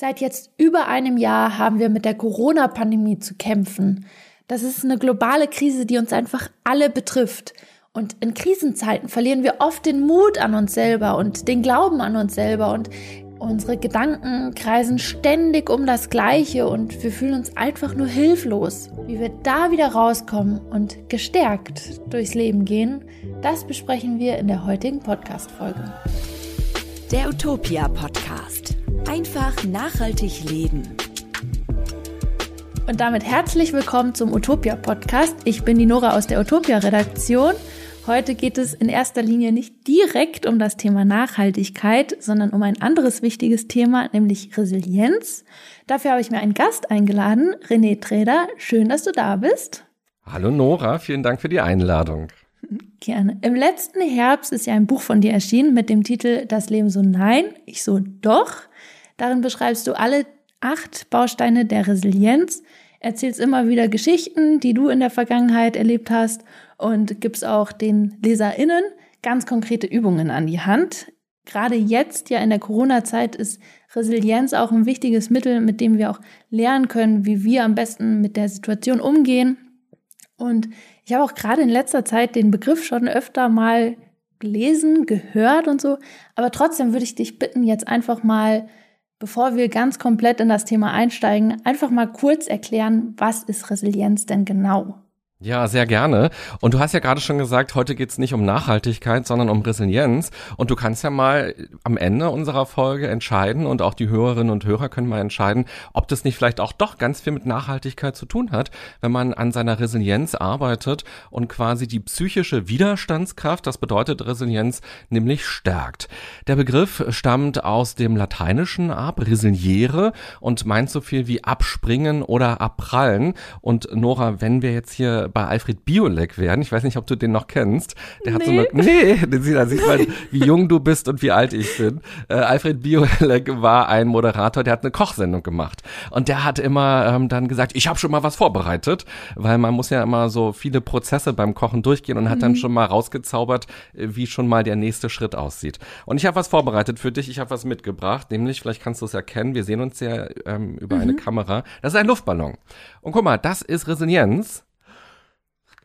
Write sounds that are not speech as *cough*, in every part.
Seit jetzt über einem Jahr haben wir mit der Corona-Pandemie zu kämpfen. Das ist eine globale Krise, die uns einfach alle betrifft. Und in Krisenzeiten verlieren wir oft den Mut an uns selber und den Glauben an uns selber und unsere Gedanken kreisen ständig um das Gleiche und wir fühlen uns einfach nur hilflos. Wie wir da wieder rauskommen und gestärkt durchs Leben gehen, das besprechen wir in der heutigen Podcast-Folge. Der Utopia Podcast. Einfach nachhaltig leben. Und damit herzlich willkommen zum Utopia Podcast. Ich bin die Nora aus der Utopia Redaktion. Heute geht es in erster Linie nicht direkt um das Thema Nachhaltigkeit, sondern um ein anderes wichtiges Thema, nämlich Resilienz. Dafür habe ich mir einen Gast eingeladen, René Träder. Schön, dass du da bist. Hallo Nora, vielen Dank für die Einladung. Gerne. Im letzten Herbst ist ja ein Buch von dir erschienen mit dem Titel Das Leben so nein, ich so doch. Darin beschreibst du alle acht Bausteine der Resilienz, erzählst immer wieder Geschichten, die du in der Vergangenheit erlebt hast und gibst auch den LeserInnen ganz konkrete Übungen an die Hand. Gerade jetzt, ja in der Corona-Zeit, ist Resilienz auch ein wichtiges Mittel, mit dem wir auch lernen können, wie wir am besten mit der Situation umgehen. Und ich habe auch gerade in letzter Zeit den Begriff schon öfter mal gelesen, gehört und so. Aber trotzdem würde ich dich bitten, jetzt einfach mal Bevor wir ganz komplett in das Thema einsteigen, einfach mal kurz erklären, was ist Resilienz denn genau? Ja, sehr gerne. Und du hast ja gerade schon gesagt, heute geht's nicht um Nachhaltigkeit, sondern um Resilienz. Und du kannst ja mal am Ende unserer Folge entscheiden und auch die Hörerinnen und Hörer können mal entscheiden, ob das nicht vielleicht auch doch ganz viel mit Nachhaltigkeit zu tun hat, wenn man an seiner Resilienz arbeitet und quasi die psychische Widerstandskraft, das bedeutet Resilienz, nämlich stärkt. Der Begriff stammt aus dem Lateinischen ab, resiliere, und meint so viel wie abspringen oder abprallen. Und Nora, wenn wir jetzt hier bei Alfred Biolek werden. Ich weiß nicht, ob du den noch kennst. Der hat nee. so eine, nee, den sieht, da sieht man, wie jung du bist und wie alt ich bin. Äh, Alfred Biolek war ein Moderator, der hat eine Kochsendung gemacht. Und der hat immer ähm, dann gesagt, ich habe schon mal was vorbereitet, weil man muss ja immer so viele Prozesse beim Kochen durchgehen und mhm. hat dann mhm. schon mal rausgezaubert, äh, wie schon mal der nächste Schritt aussieht. Und ich habe was vorbereitet für dich, ich habe was mitgebracht, nämlich, vielleicht kannst du es erkennen, wir sehen uns ja ähm, über mhm. eine Kamera. Das ist ein Luftballon. Und guck mal, das ist Resilienz.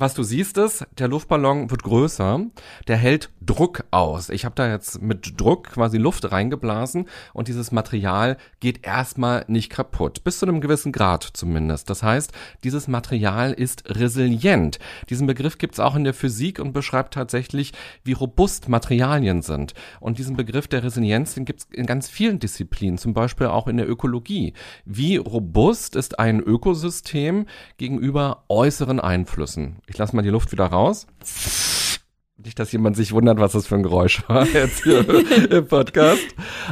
Was du siehst ist, der Luftballon wird größer, der hält Druck aus. Ich habe da jetzt mit Druck quasi Luft reingeblasen und dieses Material geht erstmal nicht kaputt, bis zu einem gewissen Grad zumindest. Das heißt, dieses Material ist resilient. Diesen Begriff gibt es auch in der Physik und beschreibt tatsächlich, wie robust Materialien sind. Und diesen Begriff der Resilienz, den gibt es in ganz vielen Disziplinen, zum Beispiel auch in der Ökologie. Wie robust ist ein Ökosystem gegenüber äußeren Einflüssen? Ich lasse mal die Luft wieder raus. Nicht, dass jemand sich wundert, was das für ein Geräusch war *laughs* jetzt hier *laughs* im Podcast.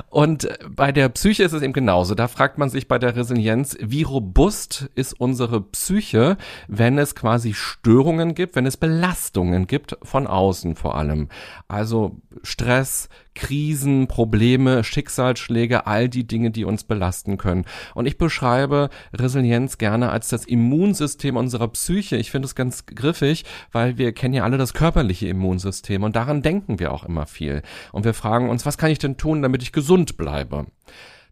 Und bei der Psyche ist es eben genauso. Da fragt man sich bei der Resilienz, wie robust ist unsere Psyche, wenn es quasi Störungen gibt, wenn es Belastungen gibt, von außen vor allem. Also Stress, Krisen, Probleme, Schicksalsschläge, all die Dinge, die uns belasten können. Und ich beschreibe Resilienz gerne als das Immunsystem unserer Psyche. Ich finde es ganz griffig, weil wir kennen ja alle das körperliche Immunsystem und daran denken wir auch immer viel. Und wir fragen uns, was kann ich denn tun, damit ich gesund bleibe?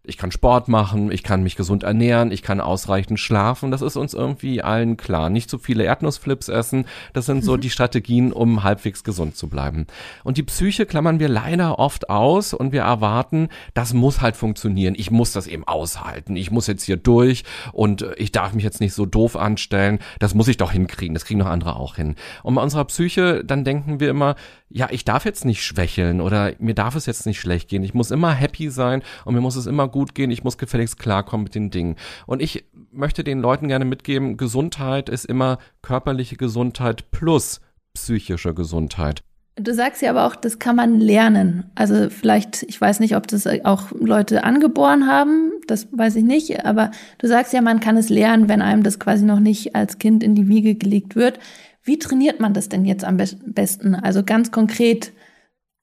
Ich kann Sport machen, ich kann mich gesund ernähren, ich kann ausreichend schlafen. Das ist uns irgendwie allen klar. Nicht zu viele Erdnussflips essen. Das sind so mhm. die Strategien, um halbwegs gesund zu bleiben. Und die Psyche klammern wir leider oft aus und wir erwarten, das muss halt funktionieren. Ich muss das eben aushalten. Ich muss jetzt hier durch und ich darf mich jetzt nicht so doof anstellen. Das muss ich doch hinkriegen. Das kriegen doch andere auch hin. Und bei unserer Psyche, dann denken wir immer, ja, ich darf jetzt nicht schwächeln oder mir darf es jetzt nicht schlecht gehen. Ich muss immer happy sein und mir muss es immer gut gehen. Ich muss gefälligst klarkommen mit den Dingen. Und ich möchte den Leuten gerne mitgeben, Gesundheit ist immer körperliche Gesundheit plus psychische Gesundheit. Du sagst ja aber auch, das kann man lernen. Also vielleicht, ich weiß nicht, ob das auch Leute angeboren haben, das weiß ich nicht, aber du sagst ja, man kann es lernen, wenn einem das quasi noch nicht als Kind in die Wiege gelegt wird. Wie trainiert man das denn jetzt am besten? Also ganz konkret,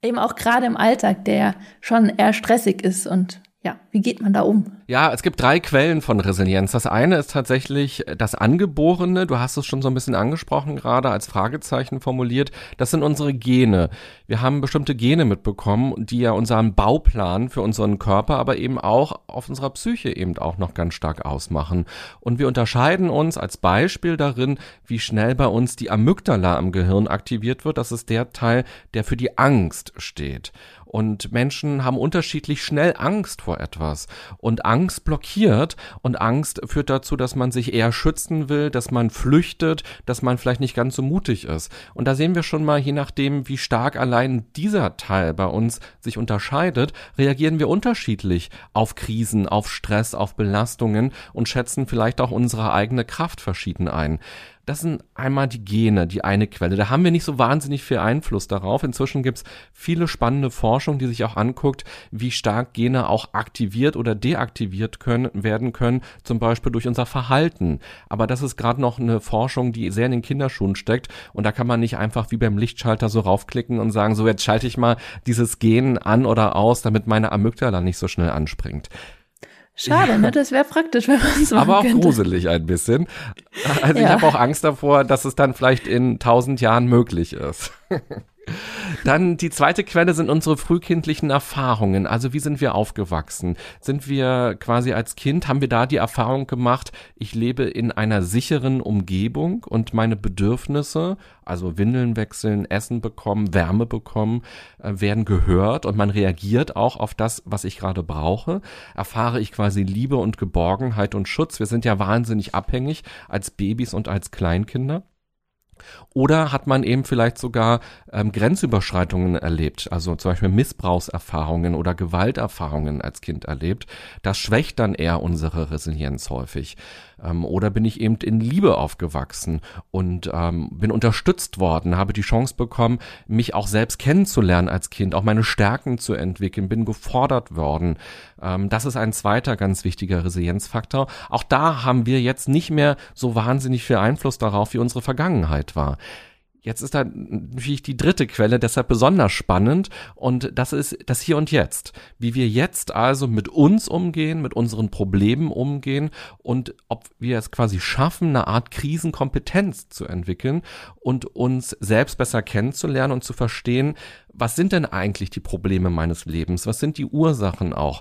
eben auch gerade im Alltag, der schon eher stressig ist und ja, wie geht man da um? Ja, es gibt drei Quellen von Resilienz. Das eine ist tatsächlich das Angeborene. Du hast es schon so ein bisschen angesprochen, gerade als Fragezeichen formuliert. Das sind unsere Gene. Wir haben bestimmte Gene mitbekommen, die ja unseren Bauplan für unseren Körper, aber eben auch auf unserer Psyche eben auch noch ganz stark ausmachen. Und wir unterscheiden uns als Beispiel darin, wie schnell bei uns die Amygdala im Gehirn aktiviert wird. Das ist der Teil, der für die Angst steht. Und Menschen haben unterschiedlich schnell Angst vor etwas. Und Angst blockiert und Angst führt dazu, dass man sich eher schützen will, dass man flüchtet, dass man vielleicht nicht ganz so mutig ist. Und da sehen wir schon mal, je nachdem, wie stark allein dieser Teil bei uns sich unterscheidet, reagieren wir unterschiedlich auf Krisen, auf Stress, auf Belastungen und schätzen vielleicht auch unsere eigene Kraft verschieden ein. Das sind einmal die Gene, die eine Quelle. Da haben wir nicht so wahnsinnig viel Einfluss darauf. Inzwischen gibt's viele spannende Forschung, die sich auch anguckt, wie stark Gene auch aktiviert oder deaktiviert können, werden können, zum Beispiel durch unser Verhalten. Aber das ist gerade noch eine Forschung, die sehr in den Kinderschuhen steckt. Und da kann man nicht einfach wie beim Lichtschalter so raufklicken und sagen, so jetzt schalte ich mal dieses Gen an oder aus, damit meine Amygdala nicht so schnell anspringt. Schade, ja. ne? Das wäre praktisch, wenn man es machen Aber auch könnte. gruselig ein bisschen. Also ja. ich habe auch Angst davor, dass es dann vielleicht in tausend Jahren möglich ist. *laughs* Dann die zweite Quelle sind unsere frühkindlichen Erfahrungen. Also wie sind wir aufgewachsen? Sind wir quasi als Kind, haben wir da die Erfahrung gemacht, ich lebe in einer sicheren Umgebung und meine Bedürfnisse, also Windeln wechseln, Essen bekommen, Wärme bekommen, äh, werden gehört und man reagiert auch auf das, was ich gerade brauche. Erfahre ich quasi Liebe und Geborgenheit und Schutz. Wir sind ja wahnsinnig abhängig als Babys und als Kleinkinder. Oder hat man eben vielleicht sogar ähm, Grenzüberschreitungen erlebt, also zum Beispiel Missbrauchserfahrungen oder Gewalterfahrungen als Kind erlebt. Das schwächt dann eher unsere Resilienz häufig. Ähm, oder bin ich eben in Liebe aufgewachsen und ähm, bin unterstützt worden, habe die Chance bekommen, mich auch selbst kennenzulernen als Kind, auch meine Stärken zu entwickeln, bin gefordert worden. Ähm, das ist ein zweiter ganz wichtiger Resilienzfaktor. Auch da haben wir jetzt nicht mehr so wahnsinnig viel Einfluss darauf, wie unsere Vergangenheit war. Jetzt ist da natürlich die dritte Quelle deshalb besonders spannend und das ist das Hier und Jetzt. Wie wir jetzt also mit uns umgehen, mit unseren Problemen umgehen und ob wir es quasi schaffen, eine Art Krisenkompetenz zu entwickeln und uns selbst besser kennenzulernen und zu verstehen, was sind denn eigentlich die Probleme meines Lebens? Was sind die Ursachen auch?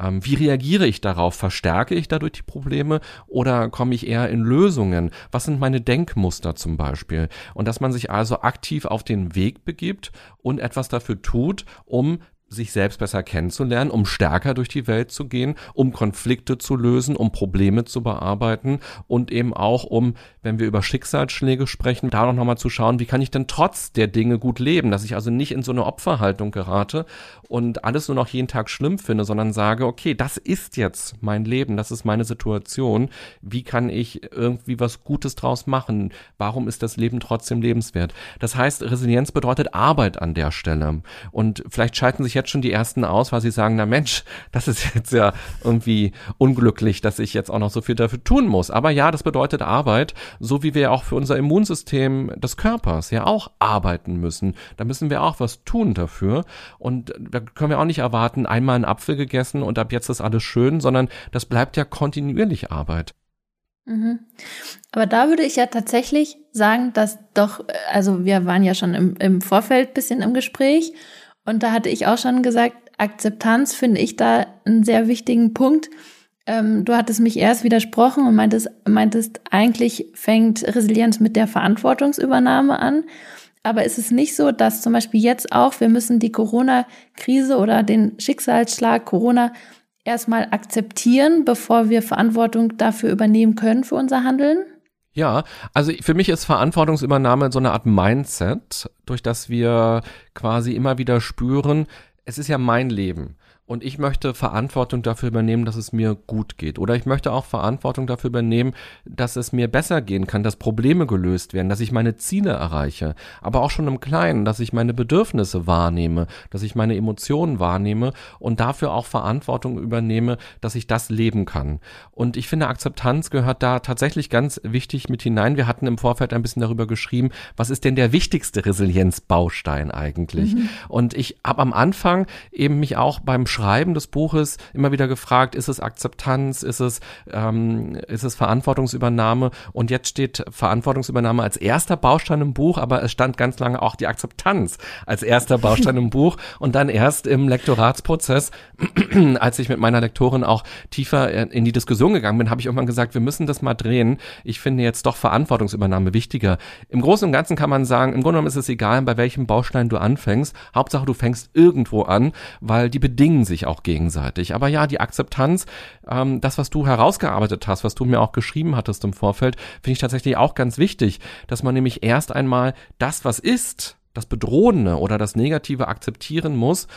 Ähm, wie reagiere ich darauf? Verstärke ich dadurch die Probleme oder komme ich eher in Lösungen? Was sind meine Denkmuster zum Beispiel? Und dass man sich also aktiv auf den Weg begibt und etwas dafür tut, um sich selbst besser kennenzulernen, um stärker durch die Welt zu gehen, um Konflikte zu lösen, um Probleme zu bearbeiten und eben auch um, wenn wir über Schicksalsschläge sprechen, da noch nochmal zu schauen, wie kann ich denn trotz der Dinge gut leben, dass ich also nicht in so eine Opferhaltung gerate und alles nur noch jeden Tag schlimm finde, sondern sage, okay, das ist jetzt mein Leben, das ist meine Situation, wie kann ich irgendwie was Gutes draus machen? Warum ist das Leben trotzdem lebenswert? Das heißt, Resilienz bedeutet Arbeit an der Stelle und vielleicht schalten sich jetzt schon die ersten aus, weil sie sagen, na Mensch, das ist jetzt ja irgendwie unglücklich, dass ich jetzt auch noch so viel dafür tun muss. Aber ja, das bedeutet Arbeit, so wie wir auch für unser Immunsystem des Körpers ja auch arbeiten müssen. Da müssen wir auch was tun dafür. Und da können wir auch nicht erwarten, einmal einen Apfel gegessen und ab jetzt ist alles schön, sondern das bleibt ja kontinuierlich Arbeit. Mhm. Aber da würde ich ja tatsächlich sagen, dass doch, also wir waren ja schon im, im Vorfeld bisschen im Gespräch und da hatte ich auch schon gesagt, Akzeptanz finde ich da einen sehr wichtigen Punkt. Ähm, du hattest mich erst widersprochen und meintest, meintest, eigentlich fängt Resilienz mit der Verantwortungsübernahme an. Aber ist es nicht so, dass zum Beispiel jetzt auch, wir müssen die Corona-Krise oder den Schicksalsschlag Corona erstmal akzeptieren, bevor wir Verantwortung dafür übernehmen können für unser Handeln? Ja, also für mich ist Verantwortungsübernahme so eine Art Mindset, durch das wir quasi immer wieder spüren, es ist ja mein Leben. Und ich möchte Verantwortung dafür übernehmen, dass es mir gut geht. Oder ich möchte auch Verantwortung dafür übernehmen, dass es mir besser gehen kann, dass Probleme gelöst werden, dass ich meine Ziele erreiche. Aber auch schon im Kleinen, dass ich meine Bedürfnisse wahrnehme, dass ich meine Emotionen wahrnehme und dafür auch Verantwortung übernehme, dass ich das leben kann. Und ich finde, Akzeptanz gehört da tatsächlich ganz wichtig mit hinein. Wir hatten im Vorfeld ein bisschen darüber geschrieben, was ist denn der wichtigste Resilienzbaustein eigentlich? Mhm. Und ich habe am Anfang eben mich auch bei beim Schreiben des Buches immer wieder gefragt, ist es Akzeptanz, ist es, ähm, ist es Verantwortungsübernahme? Und jetzt steht Verantwortungsübernahme als erster Baustein im Buch, aber es stand ganz lange auch die Akzeptanz als erster Baustein im Buch. Und dann erst im Lektoratsprozess, *clears throat* als ich mit meiner Lektorin auch tiefer in die Diskussion gegangen bin, habe ich irgendwann gesagt, wir müssen das mal drehen. Ich finde jetzt doch Verantwortungsübernahme wichtiger. Im Großen und Ganzen kann man sagen, im Grunde genommen ist es egal, bei welchem Baustein du anfängst. Hauptsache, du fängst irgendwo an, weil die bedingen sich auch gegenseitig. Aber ja, die Akzeptanz, ähm, das, was du herausgearbeitet hast, was du mir auch geschrieben hattest im Vorfeld, finde ich tatsächlich auch ganz wichtig, dass man nämlich erst einmal das, was ist, das Bedrohende oder das Negative akzeptieren muss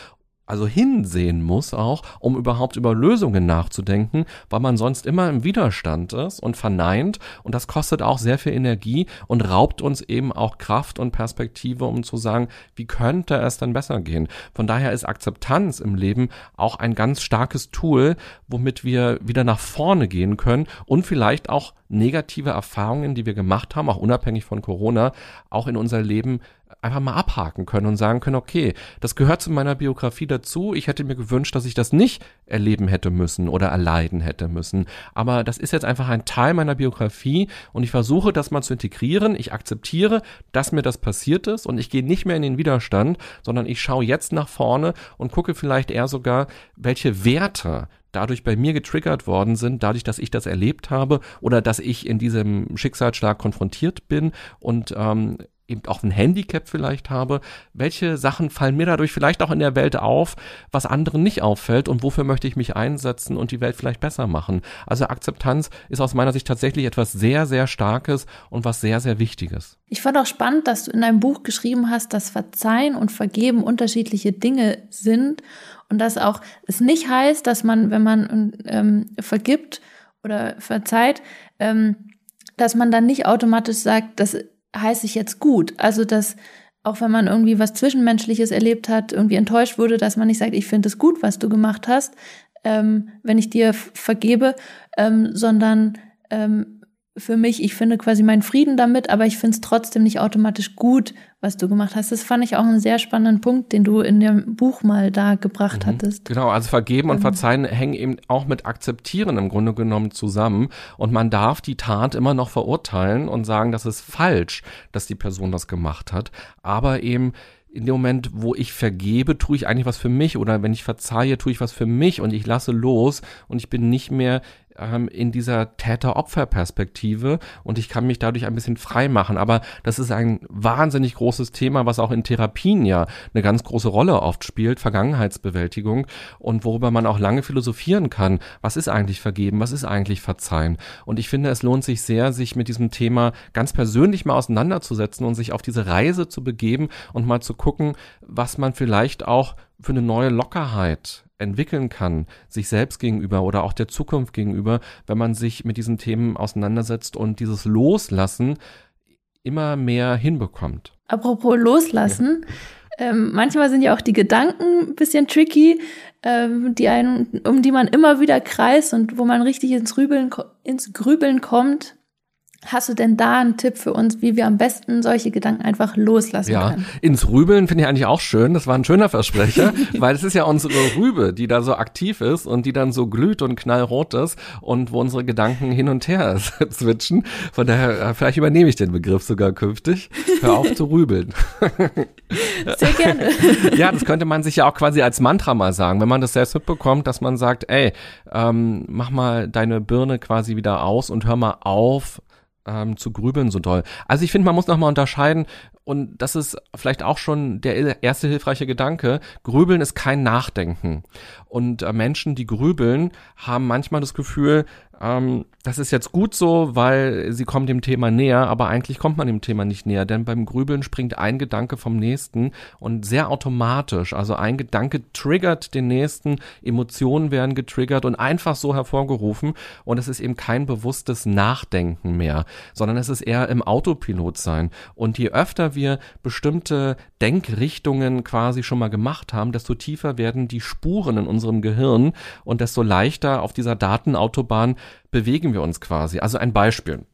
also hinsehen muss auch, um überhaupt über Lösungen nachzudenken, weil man sonst immer im Widerstand ist und verneint und das kostet auch sehr viel Energie und raubt uns eben auch Kraft und Perspektive, um zu sagen, wie könnte es denn besser gehen? Von daher ist Akzeptanz im Leben auch ein ganz starkes Tool, womit wir wieder nach vorne gehen können und vielleicht auch negative Erfahrungen, die wir gemacht haben, auch unabhängig von Corona, auch in unser Leben einfach mal abhaken können und sagen können, okay, das gehört zu meiner Biografie dazu. Ich hätte mir gewünscht, dass ich das nicht erleben hätte müssen oder erleiden hätte müssen. Aber das ist jetzt einfach ein Teil meiner Biografie und ich versuche das mal zu integrieren. Ich akzeptiere, dass mir das passiert ist und ich gehe nicht mehr in den Widerstand, sondern ich schaue jetzt nach vorne und gucke vielleicht eher sogar, welche Werte dadurch bei mir getriggert worden sind, dadurch, dass ich das erlebt habe oder dass ich in diesem Schicksalsschlag konfrontiert bin und ähm, eben auch ein Handicap vielleicht habe, welche Sachen fallen mir dadurch vielleicht auch in der Welt auf, was anderen nicht auffällt und wofür möchte ich mich einsetzen und die Welt vielleicht besser machen. Also Akzeptanz ist aus meiner Sicht tatsächlich etwas sehr, sehr Starkes und was sehr, sehr Wichtiges. Ich fand auch spannend, dass du in deinem Buch geschrieben hast, dass Verzeihen und Vergeben unterschiedliche Dinge sind und dass auch es nicht heißt, dass man, wenn man ähm, vergibt oder verzeiht, ähm, dass man dann nicht automatisch sagt, dass heiße ich jetzt gut. Also, dass auch wenn man irgendwie was Zwischenmenschliches erlebt hat, irgendwie enttäuscht wurde, dass man nicht sagt, ich finde es gut, was du gemacht hast, ähm, wenn ich dir vergebe, ähm, sondern ähm, für mich, ich finde quasi meinen Frieden damit, aber ich finde es trotzdem nicht automatisch gut, was du gemacht hast. Das fand ich auch einen sehr spannenden Punkt, den du in dem Buch mal da gebracht mhm. hattest. Genau, also vergeben und ähm. verzeihen hängen eben auch mit akzeptieren im Grunde genommen zusammen. Und man darf die Tat immer noch verurteilen und sagen, das ist falsch, dass die Person das gemacht hat. Aber eben in dem Moment, wo ich vergebe, tue ich eigentlich was für mich oder wenn ich verzeihe, tue ich was für mich und ich lasse los und ich bin nicht mehr ähm, in dieser Täter-Opfer-Perspektive und ich kann mich dadurch ein bisschen frei machen. Aber das ist ein wahnsinnig großes Thema, was auch in Therapien ja eine ganz große Rolle oft spielt, Vergangenheitsbewältigung und worüber man auch lange philosophieren kann. Was ist eigentlich vergeben? Was ist eigentlich verzeihen? Und ich finde, es lohnt sich sehr, sich mit diesem Thema ganz persönlich mal auseinanderzusetzen und sich auf diese Reise zu begeben und mal zu gucken, was man vielleicht auch für eine neue Lockerheit entwickeln kann, sich selbst gegenüber oder auch der Zukunft gegenüber, wenn man sich mit diesen Themen auseinandersetzt und dieses Loslassen immer mehr hinbekommt. Apropos Loslassen. Ja. Ähm, manchmal sind ja auch die Gedanken ein bisschen tricky, ähm, die einen, um die man immer wieder kreist und wo man richtig ins Grübeln, ins Grübeln kommt. Hast du denn da einen Tipp für uns, wie wir am besten solche Gedanken einfach loslassen ja, können? Ins Rübeln finde ich eigentlich auch schön. Das war ein schöner Versprecher, *laughs* weil es ist ja unsere Rübe, die da so aktiv ist und die dann so glüht und knallrot ist und wo unsere Gedanken hin und her *laughs* switchen. Von daher, äh, vielleicht übernehme ich den Begriff sogar künftig. Hör auf zu rübeln. *laughs* Sehr gerne. ja, das könnte man sich ja auch quasi als Mantra mal sagen, wenn man das selbst mitbekommt, dass man sagt, ey, ähm, mach mal deine Birne quasi wieder aus und hör mal auf, ähm, zu grübeln so doll. Also ich finde, man muss nochmal unterscheiden, und das ist vielleicht auch schon der erste hilfreiche Gedanke, Grübeln ist kein Nachdenken. Und äh, Menschen, die grübeln, haben manchmal das Gefühl, ähm, das ist jetzt gut so, weil sie kommen dem Thema näher, aber eigentlich kommt man dem Thema nicht näher, denn beim Grübeln springt ein Gedanke vom nächsten und sehr automatisch. Also ein Gedanke triggert den nächsten, Emotionen werden getriggert und einfach so hervorgerufen und es ist eben kein bewusstes Nachdenken mehr, sondern es ist eher im Autopilot sein. Und je öfter wir bestimmte Denkrichtungen quasi schon mal gemacht haben, desto tiefer werden die Spuren in unserem Gehirn und desto leichter auf dieser Datenautobahn bewegen wir uns quasi. Also ein Beispiel.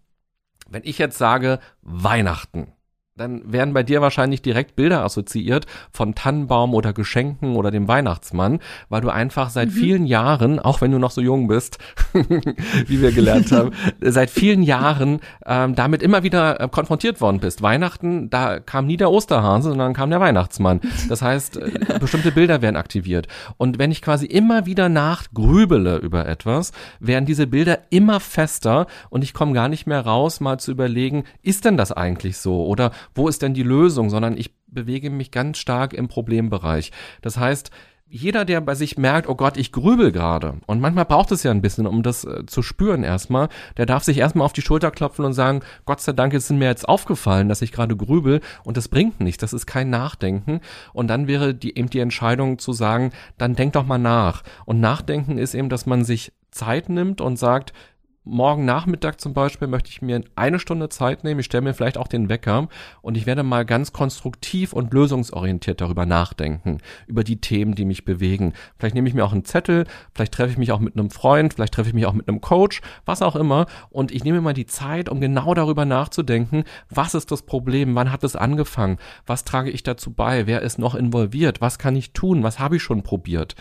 Wenn ich jetzt sage Weihnachten, dann werden bei dir wahrscheinlich direkt Bilder assoziiert von Tannenbaum oder Geschenken oder dem Weihnachtsmann, weil du einfach seit mhm. vielen Jahren, auch wenn du noch so jung bist, *laughs* wie wir gelernt haben, seit vielen Jahren ähm, damit immer wieder äh, konfrontiert worden bist. Weihnachten, da kam nie der Osterhase, sondern kam der Weihnachtsmann. Das heißt, äh, *laughs* bestimmte Bilder werden aktiviert. Und wenn ich quasi immer wieder nachgrübele über etwas, werden diese Bilder immer fester und ich komme gar nicht mehr raus, mal zu überlegen, ist denn das eigentlich so? Oder wo ist denn die Lösung, sondern ich bewege mich ganz stark im Problembereich. Das heißt, jeder, der bei sich merkt, oh Gott, ich grübel gerade, und manchmal braucht es ja ein bisschen, um das äh, zu spüren erstmal, der darf sich erstmal auf die Schulter klopfen und sagen, Gott sei Dank ist mir jetzt aufgefallen, dass ich gerade grübel und das bringt nichts, das ist kein Nachdenken. Und dann wäre die, eben die Entscheidung zu sagen, dann denk doch mal nach. Und Nachdenken ist eben, dass man sich Zeit nimmt und sagt, morgen Nachmittag zum Beispiel möchte ich mir eine Stunde Zeit nehmen. Ich stelle mir vielleicht auch den Wecker und ich werde mal ganz konstruktiv und lösungsorientiert darüber nachdenken, über die Themen, die mich bewegen. Vielleicht nehme ich mir auch einen Zettel, vielleicht treffe ich mich auch mit einem Freund, vielleicht treffe ich mich auch mit einem Coach, was auch immer. Und ich nehme mal die Zeit, um genau darüber nachzudenken, was ist das Problem, wann hat es angefangen, was trage ich dazu bei, wer ist noch involviert, was kann ich tun, was habe ich schon probiert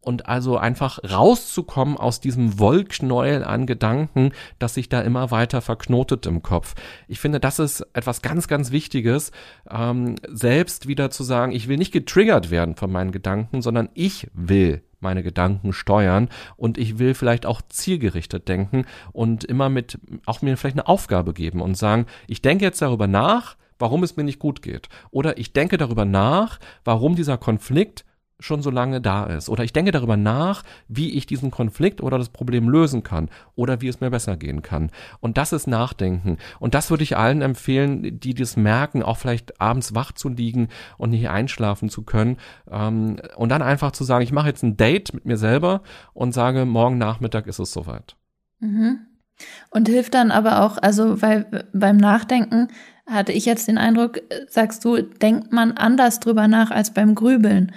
und also einfach rauszukommen aus diesem Wollknäuel an Gedanken, das sich da immer weiter verknotet im Kopf. Ich finde, das ist etwas ganz, ganz Wichtiges, ähm, selbst wieder zu sagen, ich will nicht getriggert werden von meinen Gedanken, sondern ich will meine Gedanken steuern und ich will vielleicht auch zielgerichtet denken und immer mit auch mir vielleicht eine Aufgabe geben und sagen, ich denke jetzt darüber nach, warum es mir nicht gut geht. Oder ich denke darüber nach, warum dieser Konflikt schon so lange da ist. Oder ich denke darüber nach, wie ich diesen Konflikt oder das Problem lösen kann oder wie es mir besser gehen kann. Und das ist Nachdenken. Und das würde ich allen empfehlen, die das merken, auch vielleicht abends wach zu liegen und nicht einschlafen zu können. Ähm, und dann einfach zu sagen, ich mache jetzt ein Date mit mir selber und sage, morgen Nachmittag ist es soweit. Mhm. Und hilft dann aber auch, also weil beim Nachdenken hatte ich jetzt den Eindruck, sagst du, denkt man anders drüber nach als beim Grübeln.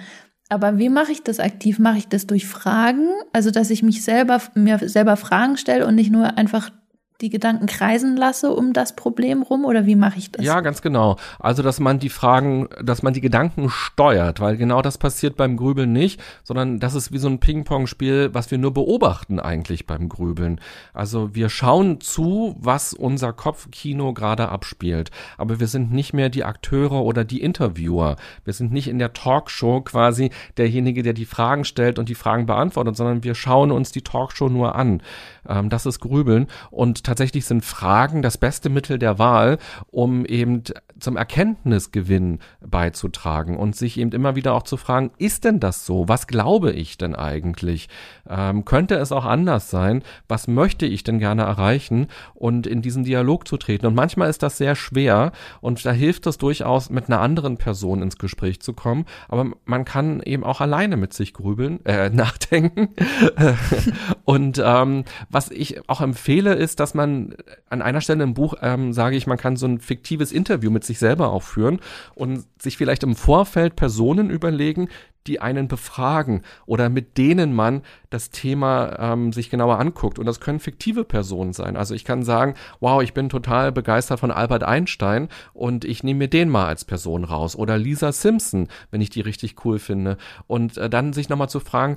Aber wie mache ich das aktiv? Mache ich das durch Fragen? Also, dass ich mich selber, mir selber Fragen stelle und nicht nur einfach die Gedanken kreisen lasse um das Problem rum oder wie mache ich das? Ja, ganz genau. Also, dass man die Fragen, dass man die Gedanken steuert, weil genau das passiert beim Grübeln nicht, sondern das ist wie so ein Ping-Pong-Spiel, was wir nur beobachten eigentlich beim Grübeln. Also, wir schauen zu, was unser Kopfkino gerade abspielt, aber wir sind nicht mehr die Akteure oder die Interviewer. Wir sind nicht in der Talkshow quasi derjenige, der die Fragen stellt und die Fragen beantwortet, sondern wir schauen uns die Talkshow nur an. Ähm, das ist Grübeln und tatsächlich sind Fragen das beste Mittel der Wahl, um eben zum Erkenntnisgewinn beizutragen und sich eben immer wieder auch zu fragen, ist denn das so? Was glaube ich denn eigentlich? Ähm, könnte es auch anders sein? Was möchte ich denn gerne erreichen? Und in diesen Dialog zu treten. Und manchmal ist das sehr schwer und da hilft es durchaus, mit einer anderen Person ins Gespräch zu kommen. Aber man kann eben auch alleine mit sich grübeln, äh, *laughs* nachdenken. *laughs* und ähm, was ich auch empfehle, ist, dass man an einer Stelle im Buch ähm, sage ich, man kann so ein fiktives Interview mit sich selber auch führen und sich vielleicht im Vorfeld Personen überlegen, die einen befragen oder mit denen man das Thema ähm, sich genauer anguckt. Und das können fiktive Personen sein. Also ich kann sagen, wow, ich bin total begeistert von Albert Einstein und ich nehme mir den mal als Person raus. Oder Lisa Simpson, wenn ich die richtig cool finde. Und äh, dann sich nochmal zu fragen,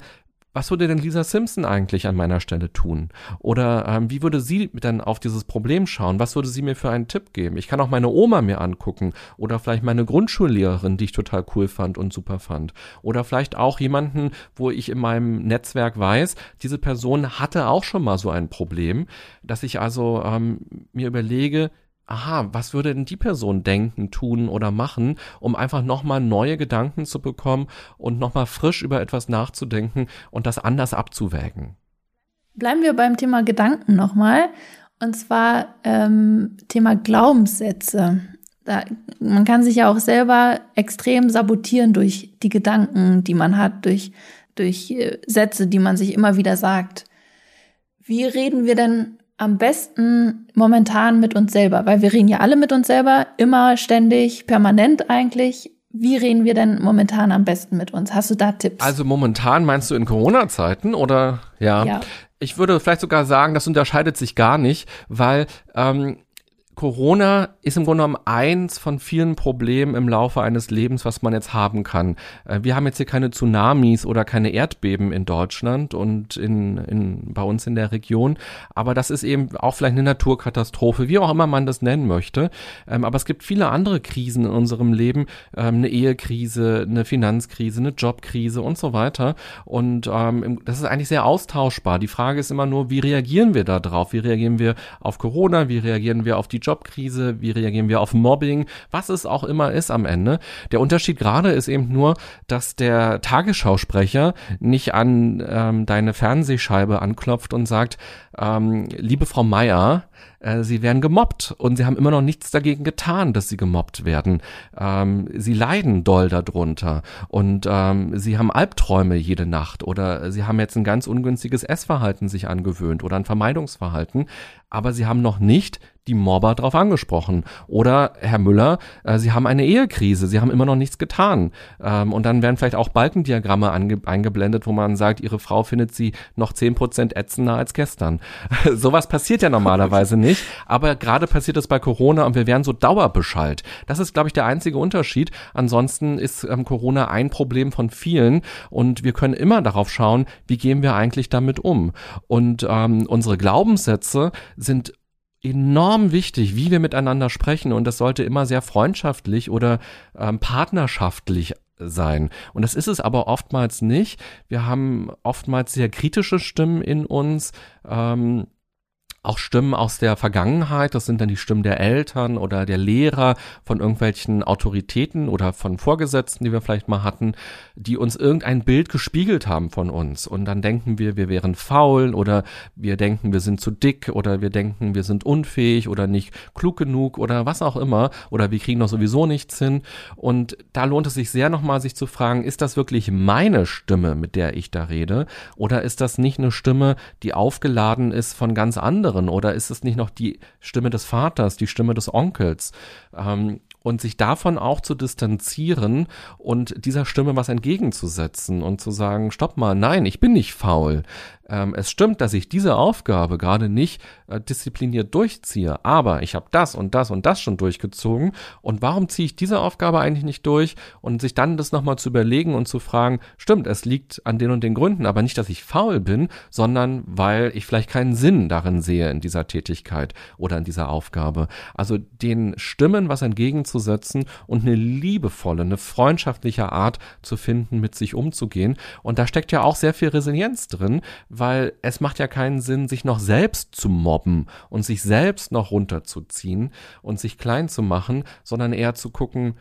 was würde denn Lisa Simpson eigentlich an meiner Stelle tun? Oder ähm, wie würde sie dann auf dieses Problem schauen? Was würde sie mir für einen Tipp geben? Ich kann auch meine Oma mir angucken oder vielleicht meine Grundschullehrerin, die ich total cool fand und super fand. Oder vielleicht auch jemanden, wo ich in meinem Netzwerk weiß, diese Person hatte auch schon mal so ein Problem, dass ich also ähm, mir überlege, aha, was würde denn die Person denken, tun oder machen, um einfach nochmal neue Gedanken zu bekommen und nochmal frisch über etwas nachzudenken und das anders abzuwägen. Bleiben wir beim Thema Gedanken nochmal. Und zwar ähm, Thema Glaubenssätze. Da, man kann sich ja auch selber extrem sabotieren durch die Gedanken, die man hat, durch, durch äh, Sätze, die man sich immer wieder sagt. Wie reden wir denn am besten momentan mit uns selber? Weil wir reden ja alle mit uns selber, immer, ständig, permanent eigentlich. Wie reden wir denn momentan am besten mit uns? Hast du da Tipps? Also momentan meinst du in Corona-Zeiten oder ja? ja? Ich würde vielleicht sogar sagen, das unterscheidet sich gar nicht, weil ähm, Corona ist im Grunde genommen eins von vielen Problemen im Laufe eines Lebens, was man jetzt haben kann. Äh, wir haben jetzt hier keine Tsunamis oder keine Erdbeben in Deutschland und in, in, bei uns in der Region, aber das ist eben auch vielleicht eine Naturkatastrophe, wie auch immer man das nennen möchte. Ähm, aber es gibt viele andere Krisen in unserem Leben, ähm, eine Ehekrise, eine Finanzkrise, eine Jobkrise und so weiter. Und ähm, das ist eigentlich sehr austauschbar. Die Frage ist immer nur, wie reagieren wir da drauf? Wie reagieren wir auf Corona? Wie reagieren wir auf die Jobkrise, wie reagieren wir auf Mobbing, was es auch immer ist am Ende. Der Unterschied gerade ist eben nur, dass der Tagesschausprecher nicht an ähm, deine Fernsehscheibe anklopft und sagt, ähm, liebe Frau Meier, äh, sie werden gemobbt und sie haben immer noch nichts dagegen getan, dass sie gemobbt werden. Ähm, sie leiden doll darunter und ähm, sie haben Albträume jede Nacht oder sie haben jetzt ein ganz ungünstiges Essverhalten sich angewöhnt oder ein Vermeidungsverhalten, aber sie haben noch nicht die Mobber drauf angesprochen. Oder, Herr Müller, äh, Sie haben eine Ehekrise, Sie haben immer noch nichts getan. Ähm, und dann werden vielleicht auch Balkendiagramme eingeblendet, wo man sagt, Ihre Frau findet Sie noch zehn Prozent ätzender als gestern. *laughs* Sowas passiert ja normalerweise *laughs* nicht, aber gerade passiert es bei Corona und wir werden so dauerbeschallt. Das ist, glaube ich, der einzige Unterschied. Ansonsten ist ähm, Corona ein Problem von vielen und wir können immer darauf schauen, wie gehen wir eigentlich damit um. Und ähm, unsere Glaubenssätze sind enorm wichtig, wie wir miteinander sprechen und das sollte immer sehr freundschaftlich oder ähm, partnerschaftlich sein. Und das ist es aber oftmals nicht. Wir haben oftmals sehr kritische Stimmen in uns. Ähm, auch Stimmen aus der Vergangenheit, das sind dann die Stimmen der Eltern oder der Lehrer, von irgendwelchen Autoritäten oder von Vorgesetzten, die wir vielleicht mal hatten, die uns irgendein Bild gespiegelt haben von uns. Und dann denken wir, wir wären faul oder wir denken, wir sind zu dick oder wir denken, wir sind unfähig oder nicht klug genug oder was auch immer oder wir kriegen doch sowieso nichts hin. Und da lohnt es sich sehr nochmal, sich zu fragen, ist das wirklich meine Stimme, mit der ich da rede? Oder ist das nicht eine Stimme, die aufgeladen ist von ganz anderen? Anderen? Oder ist es nicht noch die Stimme des Vaters, die Stimme des Onkels? Ähm, und sich davon auch zu distanzieren und dieser Stimme was entgegenzusetzen und zu sagen, stopp mal, nein, ich bin nicht faul. Ähm, es stimmt, dass ich diese Aufgabe gerade nicht äh, diszipliniert durchziehe, aber ich habe das und das und das schon durchgezogen. Und warum ziehe ich diese Aufgabe eigentlich nicht durch? Und sich dann das nochmal zu überlegen und zu fragen, stimmt, es liegt an den und den Gründen, aber nicht, dass ich faul bin, sondern weil ich vielleicht keinen Sinn darin sehe in dieser Tätigkeit oder in dieser Aufgabe. Also den Stimmen was entgegenzusetzen und eine liebevolle, eine freundschaftliche Art zu finden, mit sich umzugehen. Und da steckt ja auch sehr viel Resilienz drin, weil es macht ja keinen Sinn, sich noch selbst zu mobben und sich selbst noch runterzuziehen und sich klein zu machen, sondern eher zu gucken,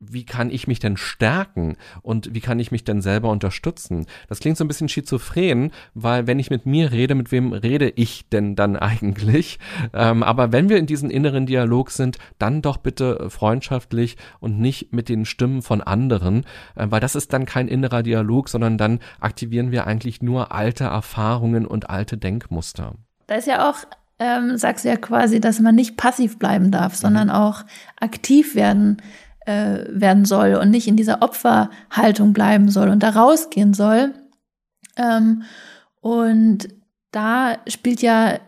wie kann ich mich denn stärken und wie kann ich mich denn selber unterstützen? Das klingt so ein bisschen schizophren, weil wenn ich mit mir rede, mit wem rede ich denn dann *laughs* eigentlich? Ähm, aber wenn wir in diesem inneren Dialog sind, dann doch bitte freundschaftlich und nicht mit den Stimmen von anderen, äh, weil das ist dann kein innerer Dialog, sondern dann aktivieren wir eigentlich nur alte Erfahrungen und alte Denkmuster. Da ist ja auch ähm, sagst du ja quasi, dass man nicht passiv bleiben darf, sondern mhm. auch aktiv werden äh, werden soll und nicht in dieser Opferhaltung bleiben soll und da rausgehen soll. Ähm, und da spielt ja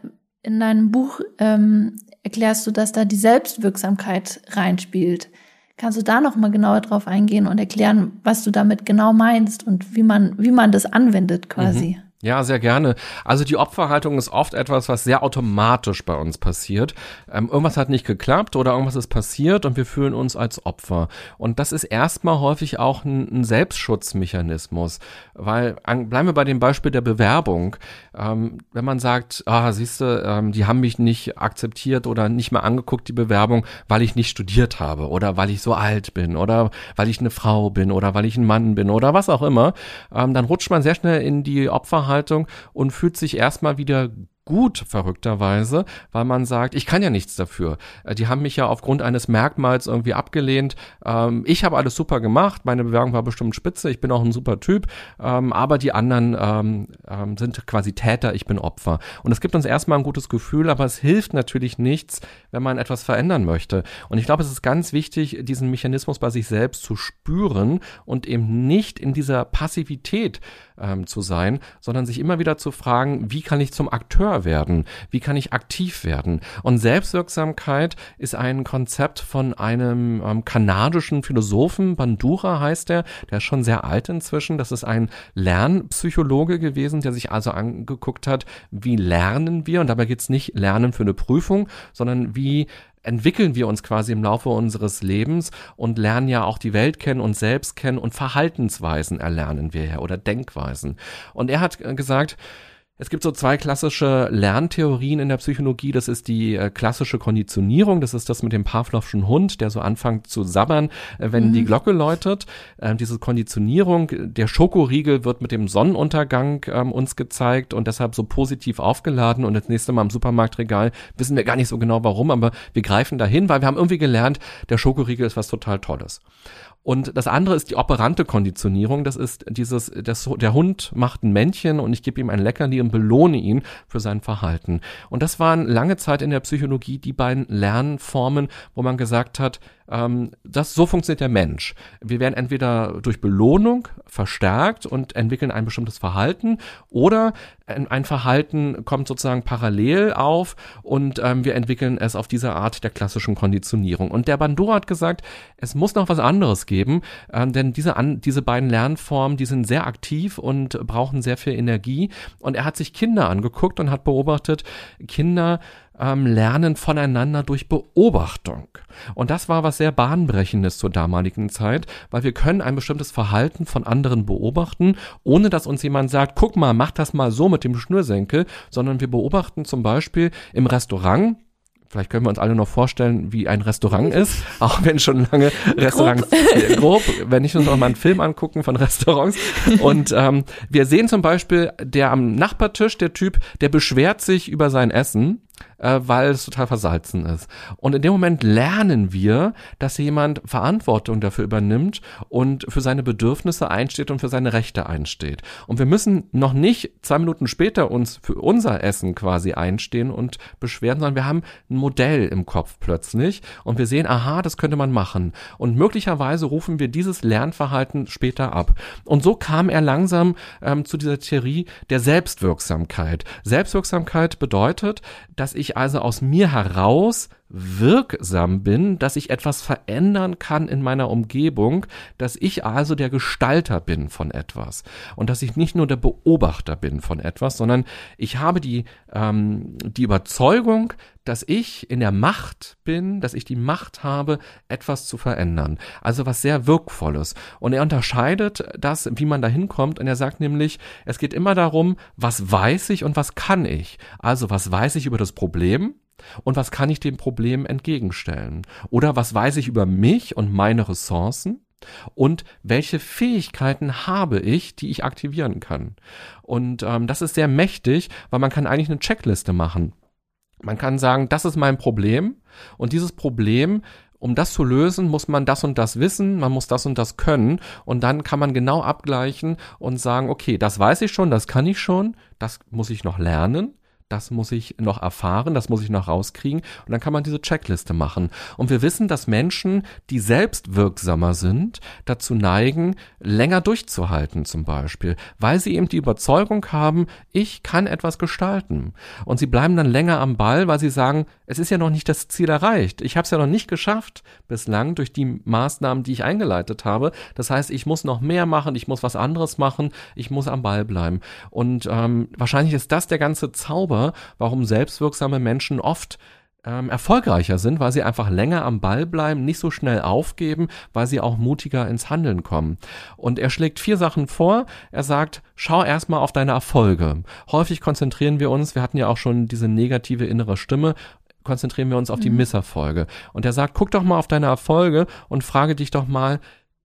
in deinem Buch, ähm, erklärst du, dass da die Selbstwirksamkeit reinspielt. Kannst du da noch mal genauer drauf eingehen und erklären, was du damit genau meinst und wie man, wie man das anwendet quasi? Mhm. Ja, sehr gerne. Also die Opferhaltung ist oft etwas, was sehr automatisch bei uns passiert. Ähm, irgendwas hat nicht geklappt oder irgendwas ist passiert und wir fühlen uns als Opfer. Und das ist erstmal häufig auch ein, ein Selbstschutzmechanismus, weil an, bleiben wir bei dem Beispiel der Bewerbung. Ähm, wenn man sagt, ah, siehst du, ähm, die haben mich nicht akzeptiert oder nicht mehr angeguckt, die Bewerbung, weil ich nicht studiert habe oder weil ich so alt bin oder weil ich eine Frau bin oder weil ich ein Mann bin oder was auch immer, ähm, dann rutscht man sehr schnell in die Opferhaltung Körperhaltung und fühlt sich erstmal wieder gut, verrückterweise, weil man sagt, ich kann ja nichts dafür. Äh, die haben mich ja aufgrund eines Merkmals irgendwie abgelehnt. Ähm, ich habe alles super gemacht, meine Bewerbung war bestimmt spitze, ich bin auch ein super Typ, ähm, aber die anderen ähm, ähm sind quasi Täter, ich bin Opfer. Und es gibt uns erstmal ein gutes Gefühl, aber es hilft natürlich nichts, wenn man etwas verändern möchte. Und ich glaube, es ist ganz wichtig, diesen Mechanismus bei sich selbst zu spüren und eben nicht in dieser Passivität ähm, zu sein, sondern sich immer wieder zu fragen, wie kann ich zum Akteur Akteur werden? Wie kann ich aktiv werden? Und Selbstwirksamkeit ist ein Konzept von einem ähm, kanadischen Philosophen, Bandura heißt er, der ist schon sehr alt inzwischen. Das ist ein Lernpsychologe gewesen, der sich also angeguckt hat, wie lernen wir? Und dabei geht's nicht Lernen für eine Prüfung, sondern wie entwickeln wir uns quasi im Laufe unseres Lebens und lernen ja auch die Welt kennen, uns selbst kennen und Verhaltensweisen erlernen wir ja oder Denkweisen. Und er hat gesagt, es gibt so zwei klassische Lerntheorien in der Psychologie. Das ist die äh, klassische Konditionierung. Das ist das mit dem Pavlovschen Hund, der so anfängt zu sabbern, äh, wenn mhm. die Glocke läutet. Äh, diese Konditionierung, der Schokoriegel wird mit dem Sonnenuntergang ähm, uns gezeigt und deshalb so positiv aufgeladen. Und das nächste Mal im Supermarktregal wissen wir gar nicht so genau warum, aber wir greifen dahin, weil wir haben irgendwie gelernt, der Schokoriegel ist was total Tolles. Und das andere ist die operante Konditionierung. Das ist dieses, das, der Hund macht ein Männchen und ich gebe ihm ein Leckerli und belohne ihn für sein Verhalten. Und das waren lange Zeit in der Psychologie die beiden Lernformen, wo man gesagt hat, ähm, das, so funktioniert der Mensch. Wir werden entweder durch Belohnung verstärkt und entwickeln ein bestimmtes Verhalten oder ein Verhalten kommt sozusagen parallel auf und ähm, wir entwickeln es auf diese Art der klassischen Konditionierung. Und der Bandura hat gesagt, es muss noch was anderes geben, äh, denn diese, an, diese beiden Lernformen, die sind sehr aktiv und brauchen sehr viel Energie. Und er hat sich Kinder angeguckt und hat beobachtet, Kinder ähm, lernen voneinander durch Beobachtung. Und das war was sehr bahnbrechendes zur damaligen Zeit, weil wir können ein bestimmtes Verhalten von anderen beobachten, ohne dass uns jemand sagt, guck mal, mach das mal so mit dem Schnürsenkel, sondern wir beobachten zum Beispiel im Restaurant, Vielleicht können wir uns alle noch vorstellen, wie ein Restaurant *laughs* ist, auch wenn schon lange Restaurants grob, grob wenn ich uns noch mal einen Film angucken von Restaurants. Und ähm, wir sehen zum Beispiel, der am Nachbartisch, der Typ, der beschwert sich über sein Essen äh, weil es total versalzen ist. Und in dem Moment lernen wir, dass jemand Verantwortung dafür übernimmt und für seine Bedürfnisse einsteht und für seine Rechte einsteht. Und wir müssen noch nicht zwei Minuten später uns für unser Essen quasi einstehen und beschweren, sondern wir haben ein Modell im Kopf plötzlich und wir sehen, aha, das könnte man machen. Und möglicherweise rufen wir dieses Lernverhalten später ab. Und so kam er langsam ähm, zu dieser Theorie der Selbstwirksamkeit. Selbstwirksamkeit bedeutet, dass ich also aus mir heraus wirksam bin, dass ich etwas verändern kann in meiner Umgebung, dass ich also der Gestalter bin von etwas und dass ich nicht nur der Beobachter bin von etwas, sondern ich habe die, ähm, die Überzeugung, dass ich in der Macht bin, dass ich die Macht habe, etwas zu verändern. Also was sehr Wirkvolles. Und er unterscheidet das, wie man da hinkommt. Und er sagt nämlich, es geht immer darum, was weiß ich und was kann ich. Also was weiß ich über das Problem? Und was kann ich dem Problem entgegenstellen? Oder was weiß ich über mich und meine Ressourcen? Und welche Fähigkeiten habe ich, die ich aktivieren kann? Und ähm, das ist sehr mächtig, weil man kann eigentlich eine Checkliste machen. Man kann sagen, das ist mein Problem und dieses Problem um das zu lösen, muss man das und das wissen, man muss das und das können und dann kann man genau abgleichen und sagen, okay, das weiß ich schon, das kann ich schon, das muss ich noch lernen das muss ich noch erfahren, das muss ich noch rauskriegen und dann kann man diese Checkliste machen. Und wir wissen, dass Menschen, die selbst wirksamer sind, dazu neigen, länger durchzuhalten zum Beispiel, weil sie eben die Überzeugung haben, ich kann etwas gestalten. Und sie bleiben dann länger am Ball, weil sie sagen, es ist ja noch nicht das Ziel erreicht. Ich habe es ja noch nicht geschafft bislang durch die Maßnahmen, die ich eingeleitet habe. Das heißt, ich muss noch mehr machen, ich muss was anderes machen, ich muss am Ball bleiben. Und ähm, wahrscheinlich ist das der ganze Zauber, warum selbstwirksame Menschen oft ähm, erfolgreicher sind, weil sie einfach länger am Ball bleiben, nicht so schnell aufgeben, weil sie auch mutiger ins Handeln kommen. Und er schlägt vier Sachen vor. Er sagt, schau erstmal auf deine Erfolge. Häufig konzentrieren wir uns, wir hatten ja auch schon diese negative innere Stimme, konzentrieren wir uns auf die mhm. Misserfolge. Und er sagt, guck doch mal auf deine Erfolge und frage dich doch mal,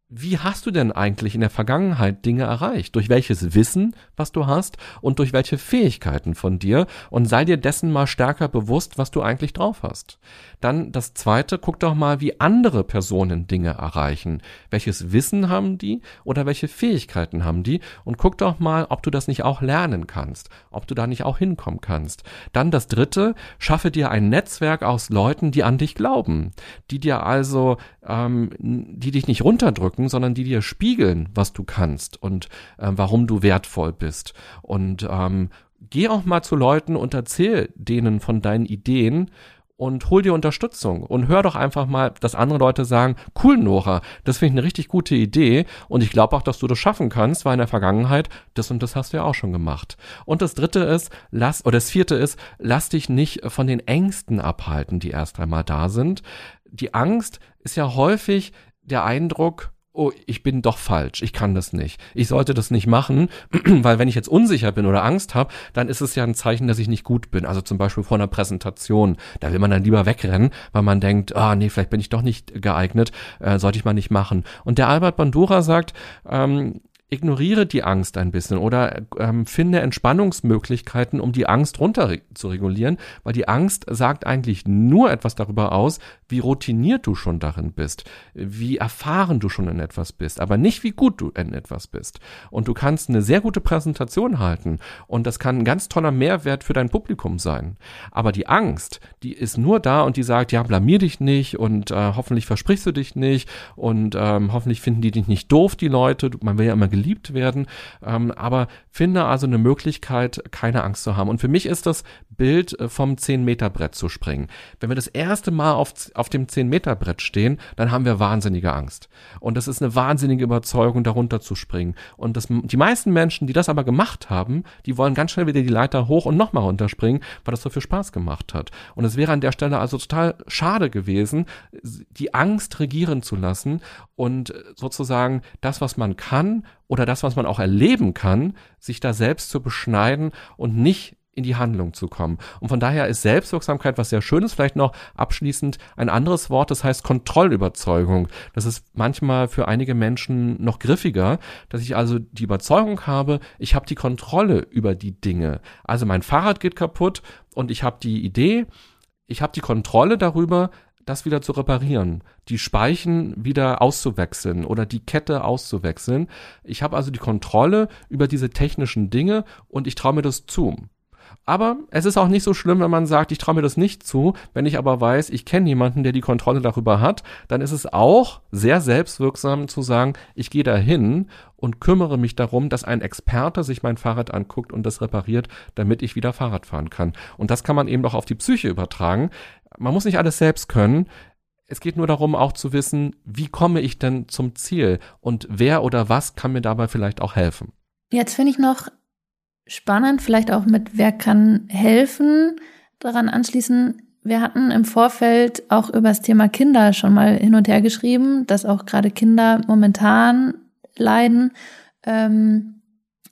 wie hast du denn eigentlich in der Vergangenheit Dinge erreicht? Durch welches Wissen, was du hast und durch welche Fähigkeiten von dir? Und sei dir dessen mal stärker bewusst, was du eigentlich drauf hast. Dann das zweite, guck doch mal, wie andere Personen Dinge erreichen. Welches Wissen haben die oder welche Fähigkeiten haben die? Und guck doch mal, ob du das nicht auch lernen kannst, ob du da nicht auch hinkommen kannst. Dann das dritte, schaffe dir ein Netzwerk aus Leuten, die an dich glauben, die dir also, ähm, die dich nicht runterdrücken, sondern die dir spiegeln, was du kannst und äh, warum du wertvoll bist. Und ähm, geh auch mal zu Leuten und erzähl denen von deinen Ideen und hol dir Unterstützung und hör doch einfach mal, dass andere Leute sagen, cool Nora, das finde ich eine richtig gute Idee und ich glaube auch, dass du das schaffen kannst, weil in der Vergangenheit das und das hast du ja auch schon gemacht. Und das dritte ist, lass, oder das vierte ist, lass dich nicht von den Ängsten abhalten, die erst einmal da sind. Die Angst ist ja häufig der Eindruck, oh, ich bin doch falsch, ich kann das nicht. Ich sollte das nicht machen, *clears throat* weil wenn ich jetzt unsicher bin oder Angst habe, dann ist es ja ein Zeichen, dass ich nicht gut bin. Also zum Beispiel vor einer Präsentation, da will man dann lieber wegrennen, weil man denkt, ah nee, vielleicht bin ich doch nicht geeignet, äh, sollte ich mal nicht machen. Und der Albert Bandura sagt, ähm, ignoriere die Angst ein bisschen oder ähm, finde Entspannungsmöglichkeiten, um die Angst runter zu regulieren, weil die Angst sagt eigentlich nur etwas darüber aus, wie routiniert du schon darin bist, wie erfahren du schon in etwas bist, aber nicht wie gut du in etwas bist. Und du kannst eine sehr gute Präsentation halten und das kann ein ganz toller Mehrwert für dein Publikum sein. Aber die Angst, die ist nur da und die sagt, ja, blamier dich nicht und äh, hoffentlich versprichst du dich nicht und ähm, hoffentlich finden die dich nicht doof, die Leute. Man will ja immer geliebt werden. Ähm, aber finde also eine Möglichkeit, keine Angst zu haben. Und für mich ist das Bild äh, vom 10-Meter-Brett zu springen. Wenn wir das erste Mal auf, auf dem 10-Meter-Brett stehen, dann haben wir wahnsinnige Angst. Und das ist eine wahnsinnige Überzeugung, darunter zu springen. Und das, die meisten Menschen, die das aber gemacht haben, die wollen ganz schnell wieder die Leiter hoch und nochmal runterspringen, weil das so viel Spaß gemacht hat. Und es wäre an der Stelle also total schade gewesen, die Angst regieren zu lassen und sozusagen das, was man kann oder das, was man auch erleben kann, sich da selbst zu beschneiden und nicht in die Handlung zu kommen. Und von daher ist Selbstwirksamkeit was sehr Schönes, vielleicht noch abschließend ein anderes Wort, das heißt Kontrollüberzeugung. Das ist manchmal für einige Menschen noch griffiger, dass ich also die Überzeugung habe, ich habe die Kontrolle über die Dinge. Also mein Fahrrad geht kaputt und ich habe die Idee, ich habe die Kontrolle darüber, das wieder zu reparieren, die Speichen wieder auszuwechseln oder die Kette auszuwechseln. Ich habe also die Kontrolle über diese technischen Dinge und ich traue mir das zu. Aber es ist auch nicht so schlimm, wenn man sagt, ich traue mir das nicht zu. Wenn ich aber weiß, ich kenne jemanden, der die Kontrolle darüber hat, dann ist es auch sehr selbstwirksam zu sagen, ich gehe dahin und kümmere mich darum, dass ein Experte sich mein Fahrrad anguckt und das repariert, damit ich wieder Fahrrad fahren kann. Und das kann man eben auch auf die Psyche übertragen. Man muss nicht alles selbst können. Es geht nur darum, auch zu wissen, wie komme ich denn zum Ziel und wer oder was kann mir dabei vielleicht auch helfen. Jetzt finde ich noch spannend, vielleicht auch mit wer kann helfen, daran anschließen. Wir hatten im Vorfeld auch über das Thema Kinder schon mal hin und her geschrieben, dass auch gerade Kinder momentan leiden ähm,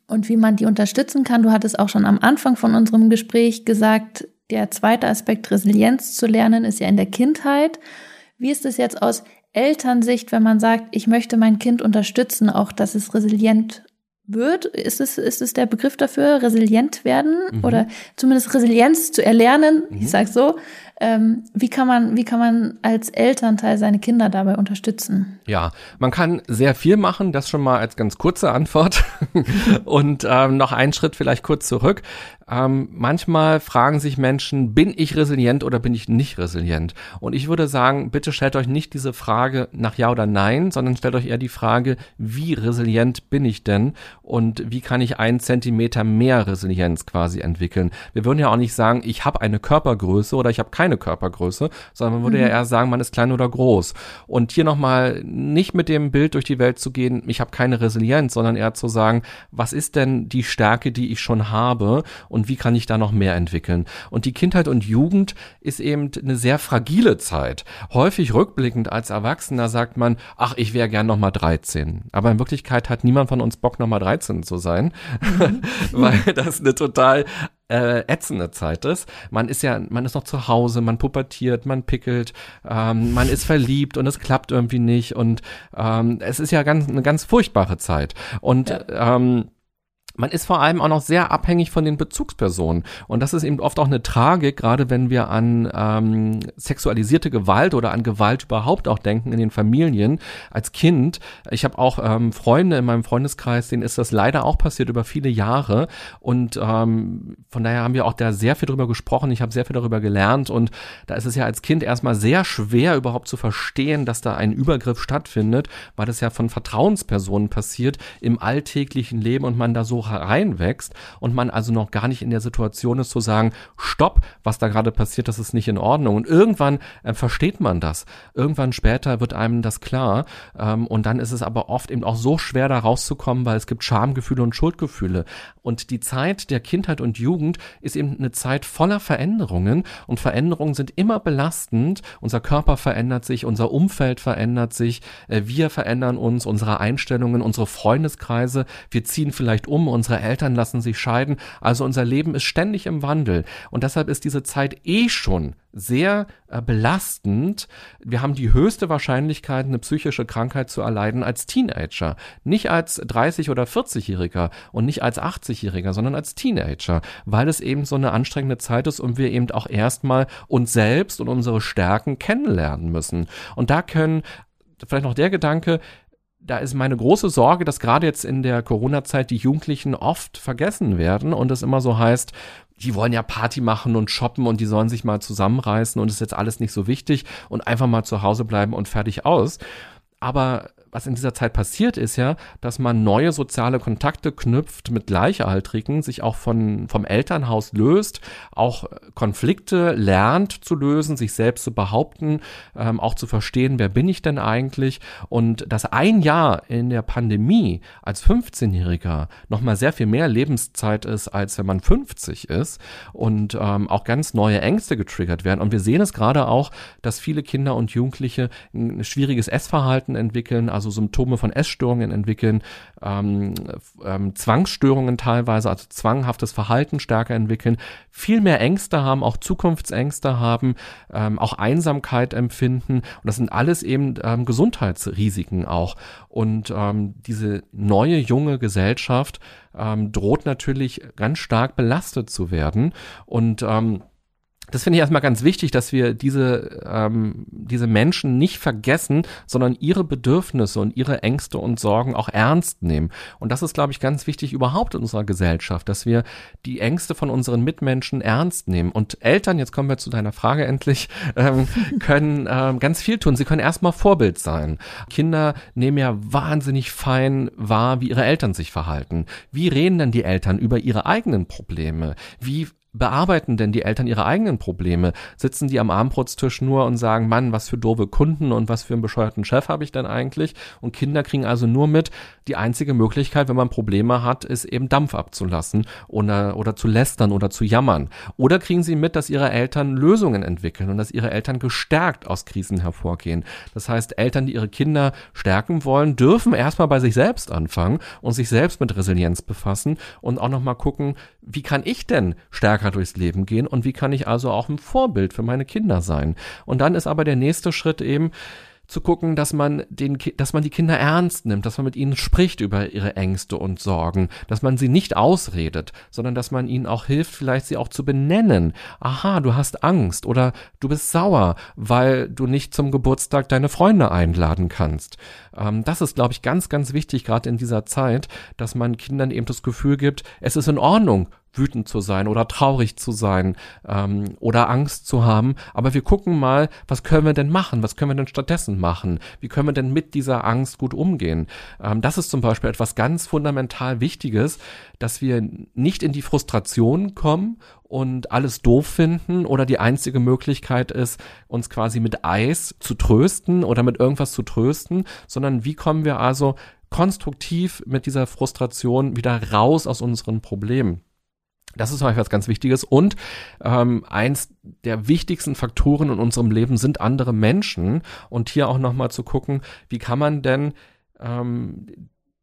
und wie man die unterstützen kann. Du hattest auch schon am Anfang von unserem Gespräch gesagt, der zweite Aspekt, Resilienz zu lernen, ist ja in der Kindheit. Wie ist es jetzt aus Elternsicht, wenn man sagt, ich möchte mein Kind unterstützen, auch dass es resilient wird? Ist es, ist es der Begriff dafür, resilient werden mhm. oder zumindest Resilienz zu erlernen? Mhm. Ich sage so. Ähm, wie kann man, wie kann man als Elternteil seine Kinder dabei unterstützen? Ja, man kann sehr viel machen. Das schon mal als ganz kurze Antwort. *laughs* Und ähm, noch einen Schritt vielleicht kurz zurück. Ähm, manchmal fragen sich Menschen, bin ich resilient oder bin ich nicht resilient? Und ich würde sagen, bitte stellt euch nicht diese Frage nach Ja oder Nein, sondern stellt euch eher die Frage, wie resilient bin ich denn und wie kann ich einen Zentimeter mehr Resilienz quasi entwickeln? Wir würden ja auch nicht sagen, ich habe eine Körpergröße oder ich habe keine Körpergröße, sondern man würde mhm. ja eher sagen, man ist klein oder groß. Und hier nochmal nicht mit dem Bild durch die Welt zu gehen, ich habe keine Resilienz, sondern eher zu sagen, was ist denn die Stärke, die ich schon habe? und wie kann ich da noch mehr entwickeln. Und die Kindheit und Jugend ist eben eine sehr fragile Zeit. Häufig rückblickend als Erwachsener sagt man, ach, ich wäre gern noch mal 13. Aber in Wirklichkeit hat niemand von uns Bock, noch mal 13 zu sein, mhm. *laughs* weil das eine total äh, ätzende Zeit ist. Man ist ja, man ist noch zu Hause, man pubertiert, man pickelt, ähm, man ist verliebt und es klappt irgendwie nicht und ähm, es ist ja ganz eine ganz furchtbare Zeit. Und ja. ähm, man ist vor allem auch noch sehr abhängig von den Bezugspersonen. Und das ist eben oft auch eine Tragik, gerade wenn wir an ähm, sexualisierte Gewalt oder an Gewalt überhaupt auch denken in den Familien als Kind. Ich habe auch ähm, Freunde in meinem Freundeskreis, denen ist das leider auch passiert über viele Jahre. Und ähm, von daher haben wir auch da sehr viel drüber gesprochen. Ich habe sehr viel darüber gelernt. Und da ist es ja als Kind erstmal sehr schwer überhaupt zu verstehen, dass da ein Übergriff stattfindet, weil das ja von Vertrauenspersonen passiert im alltäglichen Leben und man da so reinwächst und man also noch gar nicht in der Situation ist zu sagen, stopp, was da gerade passiert, das ist nicht in Ordnung. Und irgendwann äh, versteht man das. Irgendwann später wird einem das klar. Ähm, und dann ist es aber oft eben auch so schwer, da rauszukommen, weil es gibt Schamgefühle und Schuldgefühle. Und die Zeit der Kindheit und Jugend ist eben eine Zeit voller Veränderungen. Und Veränderungen sind immer belastend. Unser Körper verändert sich, unser Umfeld verändert sich, äh, wir verändern uns, unsere Einstellungen, unsere Freundeskreise. Wir ziehen vielleicht um unsere Eltern lassen sich scheiden. Also unser Leben ist ständig im Wandel. Und deshalb ist diese Zeit eh schon sehr äh, belastend. Wir haben die höchste Wahrscheinlichkeit, eine psychische Krankheit zu erleiden als Teenager. Nicht als 30- oder 40-Jähriger und nicht als 80-Jähriger, sondern als Teenager, weil es eben so eine anstrengende Zeit ist und wir eben auch erstmal uns selbst und unsere Stärken kennenlernen müssen. Und da können vielleicht noch der Gedanke, da ist meine große Sorge, dass gerade jetzt in der Corona-Zeit die Jugendlichen oft vergessen werden und es immer so heißt, die wollen ja Party machen und shoppen und die sollen sich mal zusammenreißen und ist jetzt alles nicht so wichtig und einfach mal zu Hause bleiben und fertig aus. Aber was in dieser Zeit passiert ist ja, dass man neue soziale Kontakte knüpft mit Gleichaltrigen, sich auch von, vom Elternhaus löst, auch Konflikte lernt zu lösen, sich selbst zu behaupten, ähm, auch zu verstehen, wer bin ich denn eigentlich? Und dass ein Jahr in der Pandemie als 15-Jähriger nochmal sehr viel mehr Lebenszeit ist, als wenn man 50 ist und ähm, auch ganz neue Ängste getriggert werden. Und wir sehen es gerade auch, dass viele Kinder und Jugendliche ein schwieriges Essverhalten entwickeln, also also Symptome von Essstörungen entwickeln, ähm, ähm, Zwangsstörungen teilweise, also zwanghaftes Verhalten stärker entwickeln, viel mehr Ängste haben, auch Zukunftsängste haben, ähm, auch Einsamkeit empfinden. Und das sind alles eben ähm, Gesundheitsrisiken auch. Und ähm, diese neue junge Gesellschaft ähm, droht natürlich ganz stark belastet zu werden. Und ähm, das finde ich erstmal ganz wichtig, dass wir diese, ähm, diese Menschen nicht vergessen, sondern ihre Bedürfnisse und ihre Ängste und Sorgen auch ernst nehmen. Und das ist, glaube ich, ganz wichtig überhaupt in unserer Gesellschaft, dass wir die Ängste von unseren Mitmenschen ernst nehmen. Und Eltern, jetzt kommen wir zu deiner Frage endlich, *laughs* ähm, können ähm, ganz viel tun. Sie können erstmal Vorbild sein. Kinder nehmen ja wahnsinnig fein wahr, wie ihre Eltern sich verhalten. Wie reden denn die Eltern über ihre eigenen Probleme? Wie bearbeiten denn die Eltern ihre eigenen Probleme? Sitzen die am Abendbrotstisch nur und sagen, Mann, was für doofe Kunden und was für einen bescheuerten Chef habe ich denn eigentlich? Und Kinder kriegen also nur mit, die einzige Möglichkeit, wenn man Probleme hat, ist eben Dampf abzulassen oder, oder zu lästern oder zu jammern. Oder kriegen sie mit, dass ihre Eltern Lösungen entwickeln und dass ihre Eltern gestärkt aus Krisen hervorgehen. Das heißt, Eltern, die ihre Kinder stärken wollen, dürfen erstmal bei sich selbst anfangen und sich selbst mit Resilienz befassen und auch nochmal gucken, wie kann ich denn stärker durchs Leben gehen und wie kann ich also auch ein Vorbild für meine Kinder sein. Und dann ist aber der nächste Schritt eben, zu gucken, dass man den, dass man die Kinder ernst nimmt, dass man mit ihnen spricht über ihre Ängste und Sorgen, dass man sie nicht ausredet, sondern dass man ihnen auch hilft, vielleicht sie auch zu benennen. Aha, du hast Angst oder du bist sauer, weil du nicht zum Geburtstag deine Freunde einladen kannst. Ähm, das ist, glaube ich, ganz, ganz wichtig, gerade in dieser Zeit, dass man Kindern eben das Gefühl gibt, es ist in Ordnung, wütend zu sein oder traurig zu sein ähm, oder Angst zu haben. Aber wir gucken mal, was können wir denn machen? Was können wir denn stattdessen machen? Wie können wir denn mit dieser Angst gut umgehen? Ähm, das ist zum Beispiel etwas ganz fundamental Wichtiges, dass wir nicht in die Frustration kommen und alles doof finden oder die einzige Möglichkeit ist, uns quasi mit Eis zu trösten oder mit irgendwas zu trösten, sondern wie kommen wir also konstruktiv mit dieser Frustration wieder raus aus unseren Problemen. Das ist was ganz Wichtiges. Und ähm, eins der wichtigsten Faktoren in unserem Leben sind andere Menschen. Und hier auch nochmal zu gucken, wie kann man denn ähm,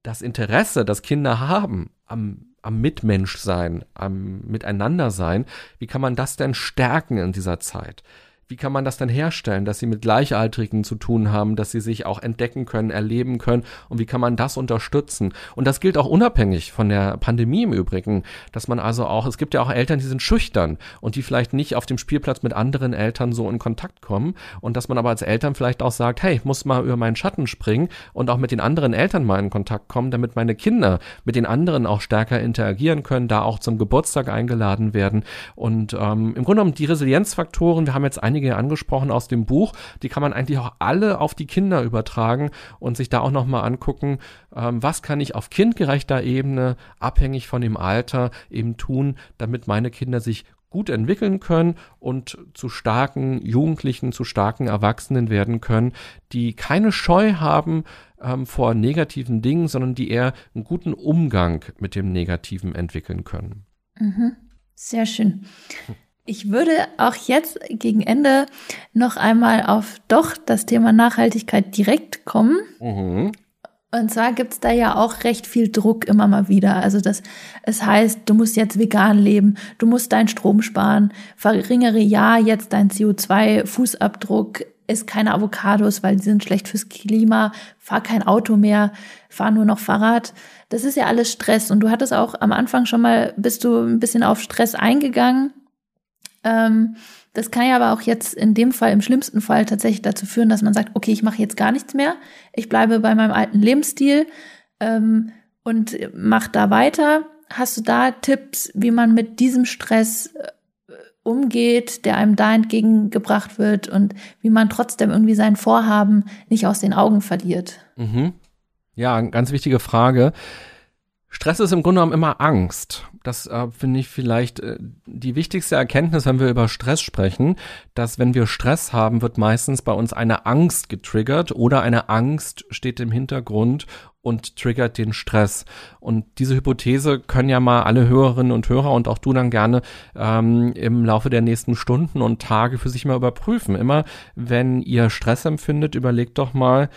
das Interesse, das Kinder haben am, am Mitmenschsein, am Miteinandersein, wie kann man das denn stärken in dieser Zeit? Wie kann man das dann herstellen, dass sie mit Gleichaltrigen zu tun haben, dass sie sich auch entdecken können, erleben können? Und wie kann man das unterstützen? Und das gilt auch unabhängig von der Pandemie im Übrigen, dass man also auch, es gibt ja auch Eltern, die sind schüchtern und die vielleicht nicht auf dem Spielplatz mit anderen Eltern so in Kontakt kommen. Und dass man aber als Eltern vielleicht auch sagt, hey, ich muss mal über meinen Schatten springen und auch mit den anderen Eltern mal in Kontakt kommen, damit meine Kinder mit den anderen auch stärker interagieren können, da auch zum Geburtstag eingeladen werden. Und ähm, im Grunde genommen die Resilienzfaktoren, wir haben jetzt einige einige angesprochen aus dem Buch, die kann man eigentlich auch alle auf die Kinder übertragen und sich da auch nochmal angucken, ähm, was kann ich auf kindgerechter Ebene, abhängig von dem Alter, eben tun, damit meine Kinder sich gut entwickeln können und zu starken Jugendlichen, zu starken Erwachsenen werden können, die keine Scheu haben ähm, vor negativen Dingen, sondern die eher einen guten Umgang mit dem Negativen entwickeln können. Mhm. Sehr schön. Ich würde auch jetzt gegen Ende noch einmal auf doch das Thema Nachhaltigkeit direkt kommen. Mhm. Und zwar gibt's da ja auch recht viel Druck immer mal wieder. Also das, es heißt, du musst jetzt vegan leben, du musst deinen Strom sparen, verringere ja jetzt deinen CO2-Fußabdruck, isst keine Avocados, weil die sind schlecht fürs Klima, fahr kein Auto mehr, fahr nur noch Fahrrad. Das ist ja alles Stress. Und du hattest auch am Anfang schon mal, bist du ein bisschen auf Stress eingegangen. Ähm, das kann ja aber auch jetzt in dem Fall, im schlimmsten Fall tatsächlich dazu führen, dass man sagt, okay, ich mache jetzt gar nichts mehr, ich bleibe bei meinem alten Lebensstil ähm, und mach da weiter. Hast du da Tipps, wie man mit diesem Stress äh, umgeht, der einem da entgegengebracht wird und wie man trotzdem irgendwie sein Vorhaben nicht aus den Augen verliert? Mhm. Ja, ganz wichtige Frage. Stress ist im Grunde genommen immer Angst. Das äh, finde ich vielleicht äh, die wichtigste Erkenntnis, wenn wir über Stress sprechen, dass wenn wir Stress haben, wird meistens bei uns eine Angst getriggert oder eine Angst steht im Hintergrund und triggert den Stress. Und diese Hypothese können ja mal alle Hörerinnen und Hörer und auch du dann gerne ähm, im Laufe der nächsten Stunden und Tage für sich mal überprüfen. Immer wenn ihr Stress empfindet, überlegt doch mal,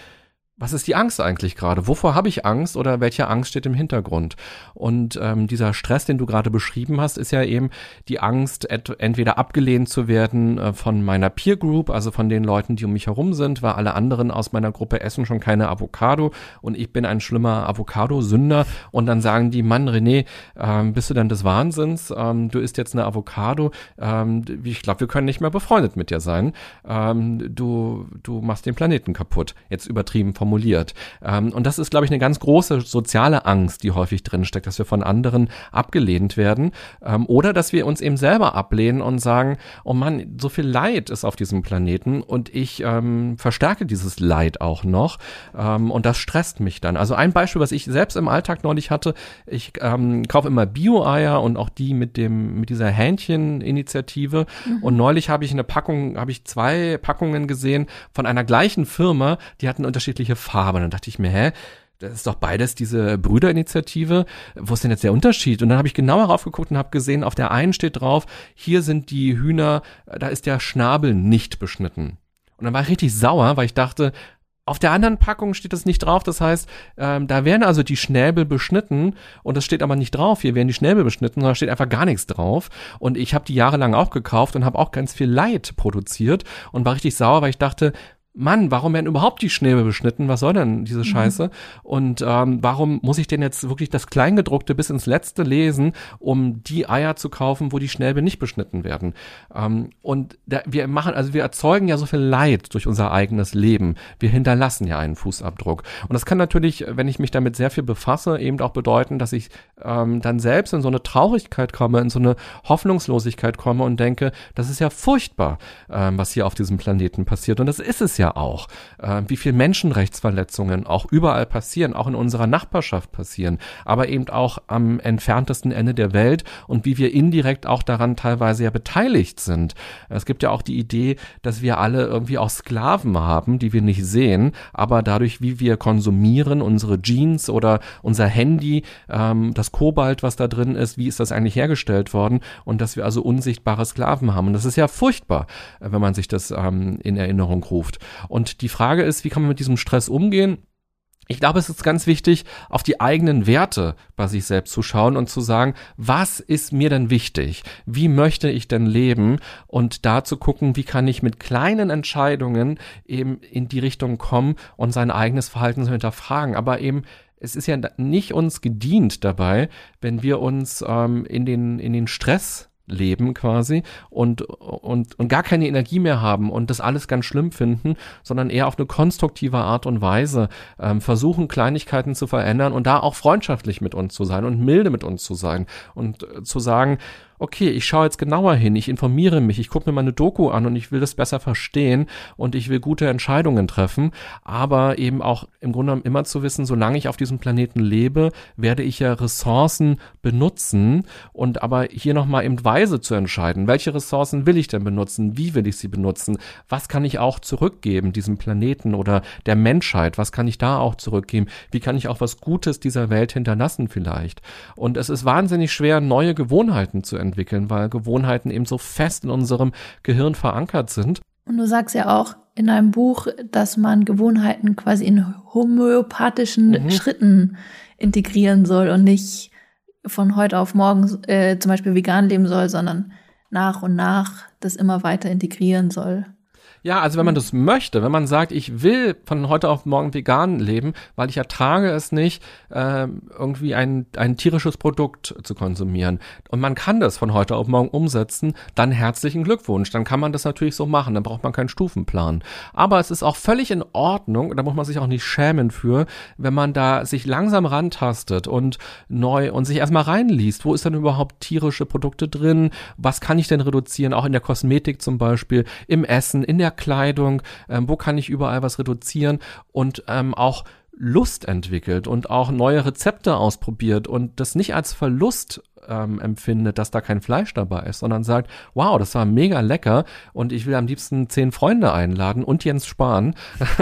was ist die Angst eigentlich gerade? Wovor habe ich Angst oder welche Angst steht im Hintergrund? Und ähm, dieser Stress, den du gerade beschrieben hast, ist ja eben die Angst, entweder abgelehnt zu werden äh, von meiner Peer Group, also von den Leuten, die um mich herum sind, weil alle anderen aus meiner Gruppe essen schon keine Avocado und ich bin ein schlimmer Avocado-Sünder und dann sagen die, Mann, René, ähm, bist du denn des Wahnsinns? Ähm, du isst jetzt eine Avocado. Ähm, ich glaube, wir können nicht mehr befreundet mit dir sein. Ähm, du, du machst den Planeten kaputt. Jetzt übertrieben vom formuliert. Ähm, und das ist, glaube ich, eine ganz große soziale Angst, die häufig drinsteckt, dass wir von anderen abgelehnt werden ähm, oder dass wir uns eben selber ablehnen und sagen, oh Mann, so viel Leid ist auf diesem Planeten und ich ähm, verstärke dieses Leid auch noch ähm, und das stresst mich dann. Also ein Beispiel, was ich selbst im Alltag neulich hatte, ich ähm, kaufe immer Bio-Eier und auch die mit dem mit dieser Hähnchen-Initiative mhm. und neulich habe ich eine Packung, habe ich zwei Packungen gesehen von einer gleichen Firma, die hatten unterschiedliche unterschiedliche Farben. Und dann dachte ich mir, hä? Das ist doch beides diese Brüderinitiative. Wo ist denn jetzt der Unterschied? Und dann habe ich genauer raufgeguckt und habe gesehen, auf der einen steht drauf, hier sind die Hühner, da ist der Schnabel nicht beschnitten. Und dann war ich richtig sauer, weil ich dachte, auf der anderen Packung steht das nicht drauf. Das heißt, ähm, da werden also die Schnäbel beschnitten und das steht aber nicht drauf. Hier werden die Schnäbel beschnitten, sondern steht einfach gar nichts drauf. Und ich habe die jahrelang auch gekauft und habe auch ganz viel Leid produziert und war richtig sauer, weil ich dachte, Mann, warum werden überhaupt die Schnäbel beschnitten? Was soll denn diese mhm. Scheiße? Mhm. Und ähm, warum muss ich denn jetzt wirklich das Kleingedruckte bis ins Letzte lesen, um die Eier zu kaufen, wo die Schnäbel nicht beschnitten werden? Ähm, und da, wir machen, also wir erzeugen ja so viel Leid durch unser eigenes Leben. Wir hinterlassen ja einen Fußabdruck. Und das kann natürlich, wenn ich mich damit sehr viel befasse, eben auch bedeuten, dass ich ähm, dann selbst in so eine Traurigkeit komme, in so eine Hoffnungslosigkeit komme und denke, das ist ja furchtbar, ähm, was hier auf diesem Planeten passiert. Und das ist es ja ja auch, äh, wie viel Menschenrechtsverletzungen auch überall passieren, auch in unserer Nachbarschaft passieren, aber eben auch am entferntesten Ende der Welt und wie wir indirekt auch daran teilweise ja beteiligt sind. Es gibt ja auch die Idee, dass wir alle irgendwie auch Sklaven haben, die wir nicht sehen, aber dadurch, wie wir konsumieren, unsere Jeans oder unser Handy, ähm, das Kobalt, was da drin ist, wie ist das eigentlich hergestellt worden und dass wir also unsichtbare Sklaven haben. Und das ist ja furchtbar, äh, wenn man sich das ähm, in Erinnerung ruft. Und die Frage ist, wie kann man mit diesem Stress umgehen? ich glaube, es ist ganz wichtig, auf die eigenen Werte bei sich selbst zu schauen und zu sagen, was ist mir denn wichtig? Wie möchte ich denn leben? Und da zu gucken, wie kann ich mit kleinen Entscheidungen eben in die Richtung kommen und sein eigenes Verhalten zu hinterfragen. Aber eben es ist ja nicht uns gedient dabei, wenn wir uns ähm, in den in den Stress leben quasi und, und, und gar keine Energie mehr haben und das alles ganz schlimm finden, sondern eher auf eine konstruktive Art und Weise ähm, versuchen, Kleinigkeiten zu verändern und da auch freundschaftlich mit uns zu sein und milde mit uns zu sein und äh, zu sagen, okay, ich schaue jetzt genauer hin, ich informiere mich, ich gucke mir meine Doku an und ich will das besser verstehen und ich will gute Entscheidungen treffen, aber eben auch im Grunde genommen immer zu wissen, solange ich auf diesem Planeten lebe, werde ich ja Ressourcen benutzen und aber hier nochmal eben weise zu entscheiden, welche Ressourcen will ich denn benutzen, wie will ich sie benutzen, was kann ich auch zurückgeben diesem Planeten oder der Menschheit, was kann ich da auch zurückgeben, wie kann ich auch was Gutes dieser Welt hinterlassen vielleicht. Und es ist wahnsinnig schwer, neue Gewohnheiten zu entwickeln, weil Gewohnheiten eben so fest in unserem Gehirn verankert sind. Und du sagst ja auch in einem Buch, dass man Gewohnheiten quasi in homöopathischen mhm. Schritten integrieren soll und nicht von heute auf morgen äh, zum Beispiel vegan leben soll, sondern nach und nach das immer weiter integrieren soll. Ja, also wenn man das möchte, wenn man sagt, ich will von heute auf morgen vegan leben, weil ich ertrage es nicht, äh, irgendwie ein, ein tierisches Produkt zu konsumieren. Und man kann das von heute auf morgen umsetzen, dann herzlichen Glückwunsch. Dann kann man das natürlich so machen, dann braucht man keinen Stufenplan. Aber es ist auch völlig in Ordnung, da muss man sich auch nicht schämen für, wenn man da sich langsam rantastet und neu und sich erstmal reinliest, wo ist denn überhaupt tierische Produkte drin, was kann ich denn reduzieren, auch in der Kosmetik zum Beispiel, im Essen, in der Kleidung, ähm, wo kann ich überall was reduzieren und ähm, auch Lust entwickelt und auch neue Rezepte ausprobiert und das nicht als Verlust ähm, empfindet, dass da kein Fleisch dabei ist, sondern sagt, wow, das war mega lecker und ich will am liebsten zehn Freunde einladen und Jens Spahn,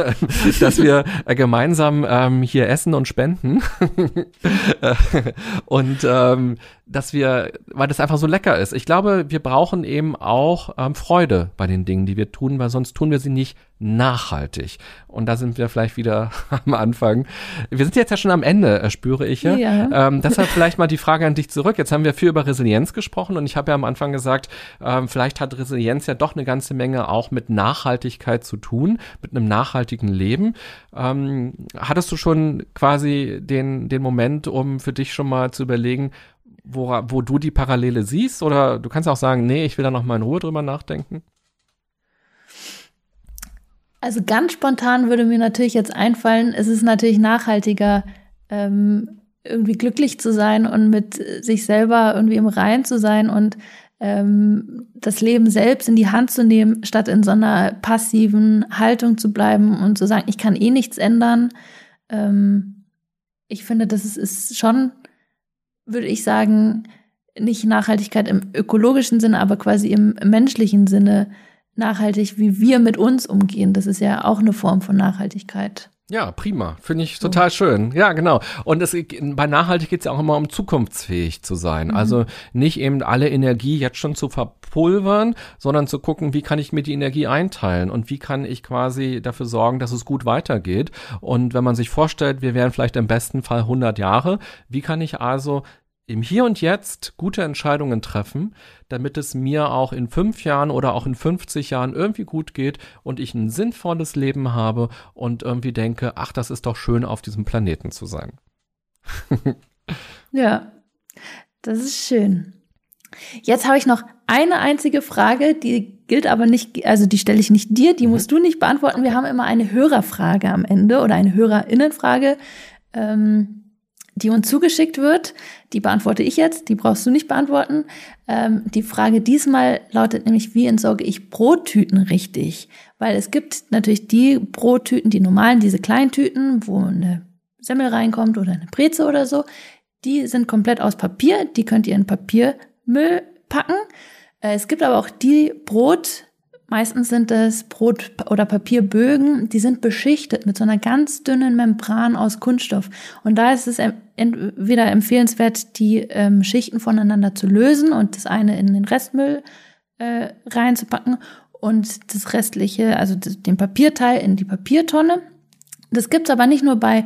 *laughs* dass wir äh, gemeinsam ähm, hier essen und spenden *laughs* und ähm, dass wir, weil das einfach so lecker ist. Ich glaube, wir brauchen eben auch ähm, Freude bei den Dingen, die wir tun, weil sonst tun wir sie nicht nachhaltig. Und da sind wir vielleicht wieder *laughs* am Anfang. Wir sind jetzt ja schon am Ende, äh, spüre ich ja. ja. Ähm, deshalb vielleicht mal die Frage an dich zurück. Jetzt haben wir viel über Resilienz gesprochen und ich habe ja am Anfang gesagt, ähm, vielleicht hat Resilienz ja doch eine ganze Menge auch mit Nachhaltigkeit zu tun, mit einem nachhaltigen Leben. Ähm, hattest du schon quasi den, den Moment, um für dich schon mal zu überlegen, wo, wo du die Parallele siehst? Oder du kannst auch sagen, nee, ich will da noch mal in Ruhe drüber nachdenken. Also ganz spontan würde mir natürlich jetzt einfallen, es ist natürlich nachhaltiger, ähm, irgendwie glücklich zu sein und mit sich selber irgendwie im Rein zu sein und ähm, das Leben selbst in die Hand zu nehmen, statt in so einer passiven Haltung zu bleiben und zu sagen, ich kann eh nichts ändern. Ähm, ich finde, das ist, ist schon, würde ich sagen, nicht Nachhaltigkeit im ökologischen Sinne, aber quasi im menschlichen Sinne nachhaltig, wie wir mit uns umgehen. Das ist ja auch eine Form von Nachhaltigkeit. Ja, prima. Finde ich total schön. Ja, genau. Und es, bei nachhaltig geht es ja auch immer um zukunftsfähig zu sein. Mhm. Also nicht eben alle Energie jetzt schon zu verpulvern, sondern zu gucken, wie kann ich mir die Energie einteilen und wie kann ich quasi dafür sorgen, dass es gut weitergeht. Und wenn man sich vorstellt, wir wären vielleicht im besten Fall 100 Jahre, wie kann ich also im Hier und Jetzt gute Entscheidungen treffen, damit es mir auch in fünf Jahren oder auch in 50 Jahren irgendwie gut geht und ich ein sinnvolles Leben habe und irgendwie denke, ach, das ist doch schön, auf diesem Planeten zu sein. ja, das ist schön. Jetzt habe ich noch eine einzige Frage, die gilt aber nicht, also die stelle ich nicht dir, die mhm. musst du nicht beantworten. Wir haben immer eine Hörerfrage am Ende oder eine Hörerinnenfrage. Ähm, die uns zugeschickt wird. Die beantworte ich jetzt, die brauchst du nicht beantworten. Ähm, die Frage diesmal lautet nämlich, wie entsorge ich Brottüten richtig? Weil es gibt natürlich die Brottüten, die normalen, diese Kleintüten, wo eine Semmel reinkommt oder eine Breze oder so. Die sind komplett aus Papier, die könnt ihr in Papiermüll packen. Äh, es gibt aber auch die Brot, Meistens sind es Brot- oder Papierbögen, die sind beschichtet mit so einer ganz dünnen Membran aus Kunststoff. Und da ist es entweder empfehlenswert, die ähm, Schichten voneinander zu lösen und das eine in den Restmüll äh, reinzupacken und das restliche, also den Papierteil in die Papiertonne. Das gibt's aber nicht nur bei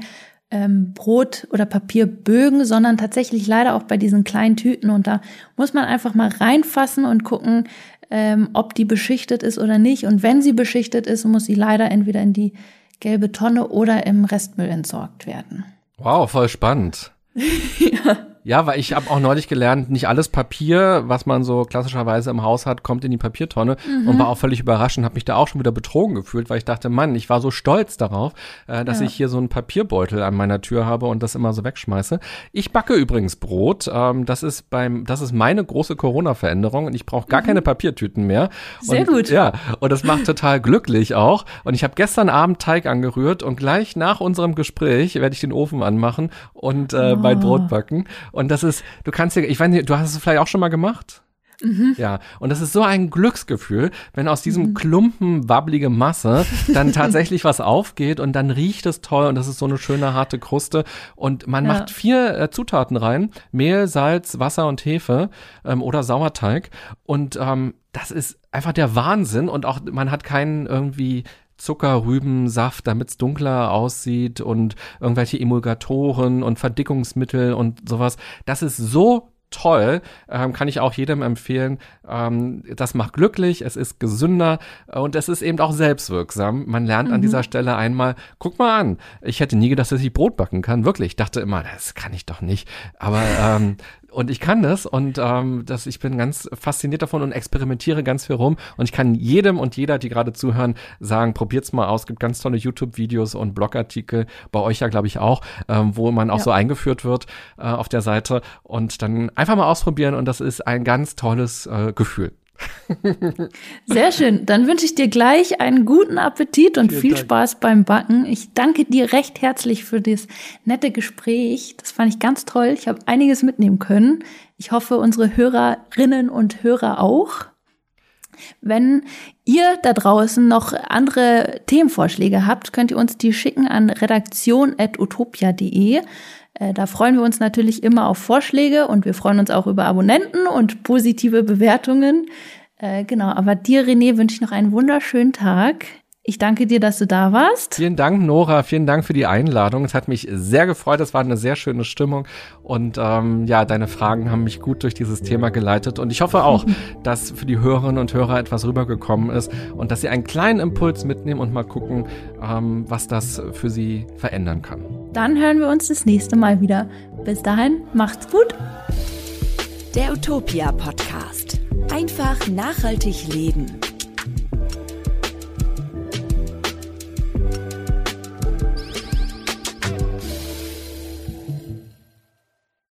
ähm, Brot- oder Papierbögen, sondern tatsächlich leider auch bei diesen kleinen Tüten. Und da muss man einfach mal reinfassen und gucken, ähm, ob die beschichtet ist oder nicht. Und wenn sie beschichtet ist, muss sie leider entweder in die gelbe Tonne oder im Restmüll entsorgt werden. Wow, voll spannend. *laughs* ja. Ja, weil ich habe auch neulich gelernt, nicht alles Papier, was man so klassischerweise im Haus hat, kommt in die Papiertonne mhm. und war auch völlig überrascht und habe mich da auch schon wieder betrogen gefühlt, weil ich dachte, Mann, ich war so stolz darauf, äh, dass ja. ich hier so einen Papierbeutel an meiner Tür habe und das immer so wegschmeiße. Ich backe übrigens Brot. Ähm, das ist beim, das ist meine große Corona-Veränderung und ich brauche gar mhm. keine Papiertüten mehr. Sehr und, gut. Ja, und das macht total glücklich auch. Und ich habe gestern Abend Teig angerührt und gleich nach unserem Gespräch werde ich den Ofen anmachen und äh, oh. mein Brot backen. Und das ist, du kannst dir, ich weiß nicht, du hast es vielleicht auch schon mal gemacht? Mhm. Ja, und das ist so ein Glücksgefühl, wenn aus diesem mhm. Klumpen wabbelige Masse dann tatsächlich was aufgeht und dann riecht es toll und das ist so eine schöne harte Kruste und man ja. macht vier äh, Zutaten rein, Mehl, Salz, Wasser und Hefe ähm, oder Sauerteig und ähm, das ist einfach der Wahnsinn und auch man hat keinen irgendwie Zuckerrübensaft, damit es dunkler aussieht und irgendwelche Emulgatoren und Verdickungsmittel und sowas. Das ist so toll, ähm, kann ich auch jedem empfehlen. Ähm, das macht glücklich, es ist gesünder und es ist eben auch selbstwirksam. Man lernt mhm. an dieser Stelle einmal, guck mal an, ich hätte nie gedacht, dass ich Brot backen kann. Wirklich, ich dachte immer, das kann ich doch nicht. Aber ähm, und ich kann das und ähm, das, ich bin ganz fasziniert davon und experimentiere ganz viel rum. Und ich kann jedem und jeder, die gerade zuhören, sagen, probiert's mal aus. Es gibt ganz tolle YouTube-Videos und Blogartikel, bei euch ja, glaube ich, auch, ähm, wo man auch ja. so eingeführt wird äh, auf der Seite. Und dann einfach mal ausprobieren und das ist ein ganz tolles äh, Gefühl. *laughs* Sehr schön. Dann wünsche ich dir gleich einen guten Appetit und Vielen viel Dank. Spaß beim Backen. Ich danke dir recht herzlich für das nette Gespräch. Das fand ich ganz toll. Ich habe einiges mitnehmen können. Ich hoffe, unsere Hörerinnen und Hörer auch. Wenn ihr da draußen noch andere Themenvorschläge habt, könnt ihr uns die schicken an redaktion.utopia.de. Äh, da freuen wir uns natürlich immer auf Vorschläge und wir freuen uns auch über Abonnenten und positive Bewertungen. Äh, genau, aber dir, René, wünsche ich noch einen wunderschönen Tag. Ich danke dir, dass du da warst. Vielen Dank, Nora. Vielen Dank für die Einladung. Es hat mich sehr gefreut. Es war eine sehr schöne Stimmung. Und ähm, ja, deine Fragen haben mich gut durch dieses Thema geleitet. Und ich hoffe auch, *laughs* dass für die Hörerinnen und Hörer etwas rübergekommen ist und dass sie einen kleinen Impuls mitnehmen und mal gucken, ähm, was das für sie verändern kann. Dann hören wir uns das nächste Mal wieder. Bis dahin, macht's gut. Der Utopia Podcast. Einfach nachhaltig leben.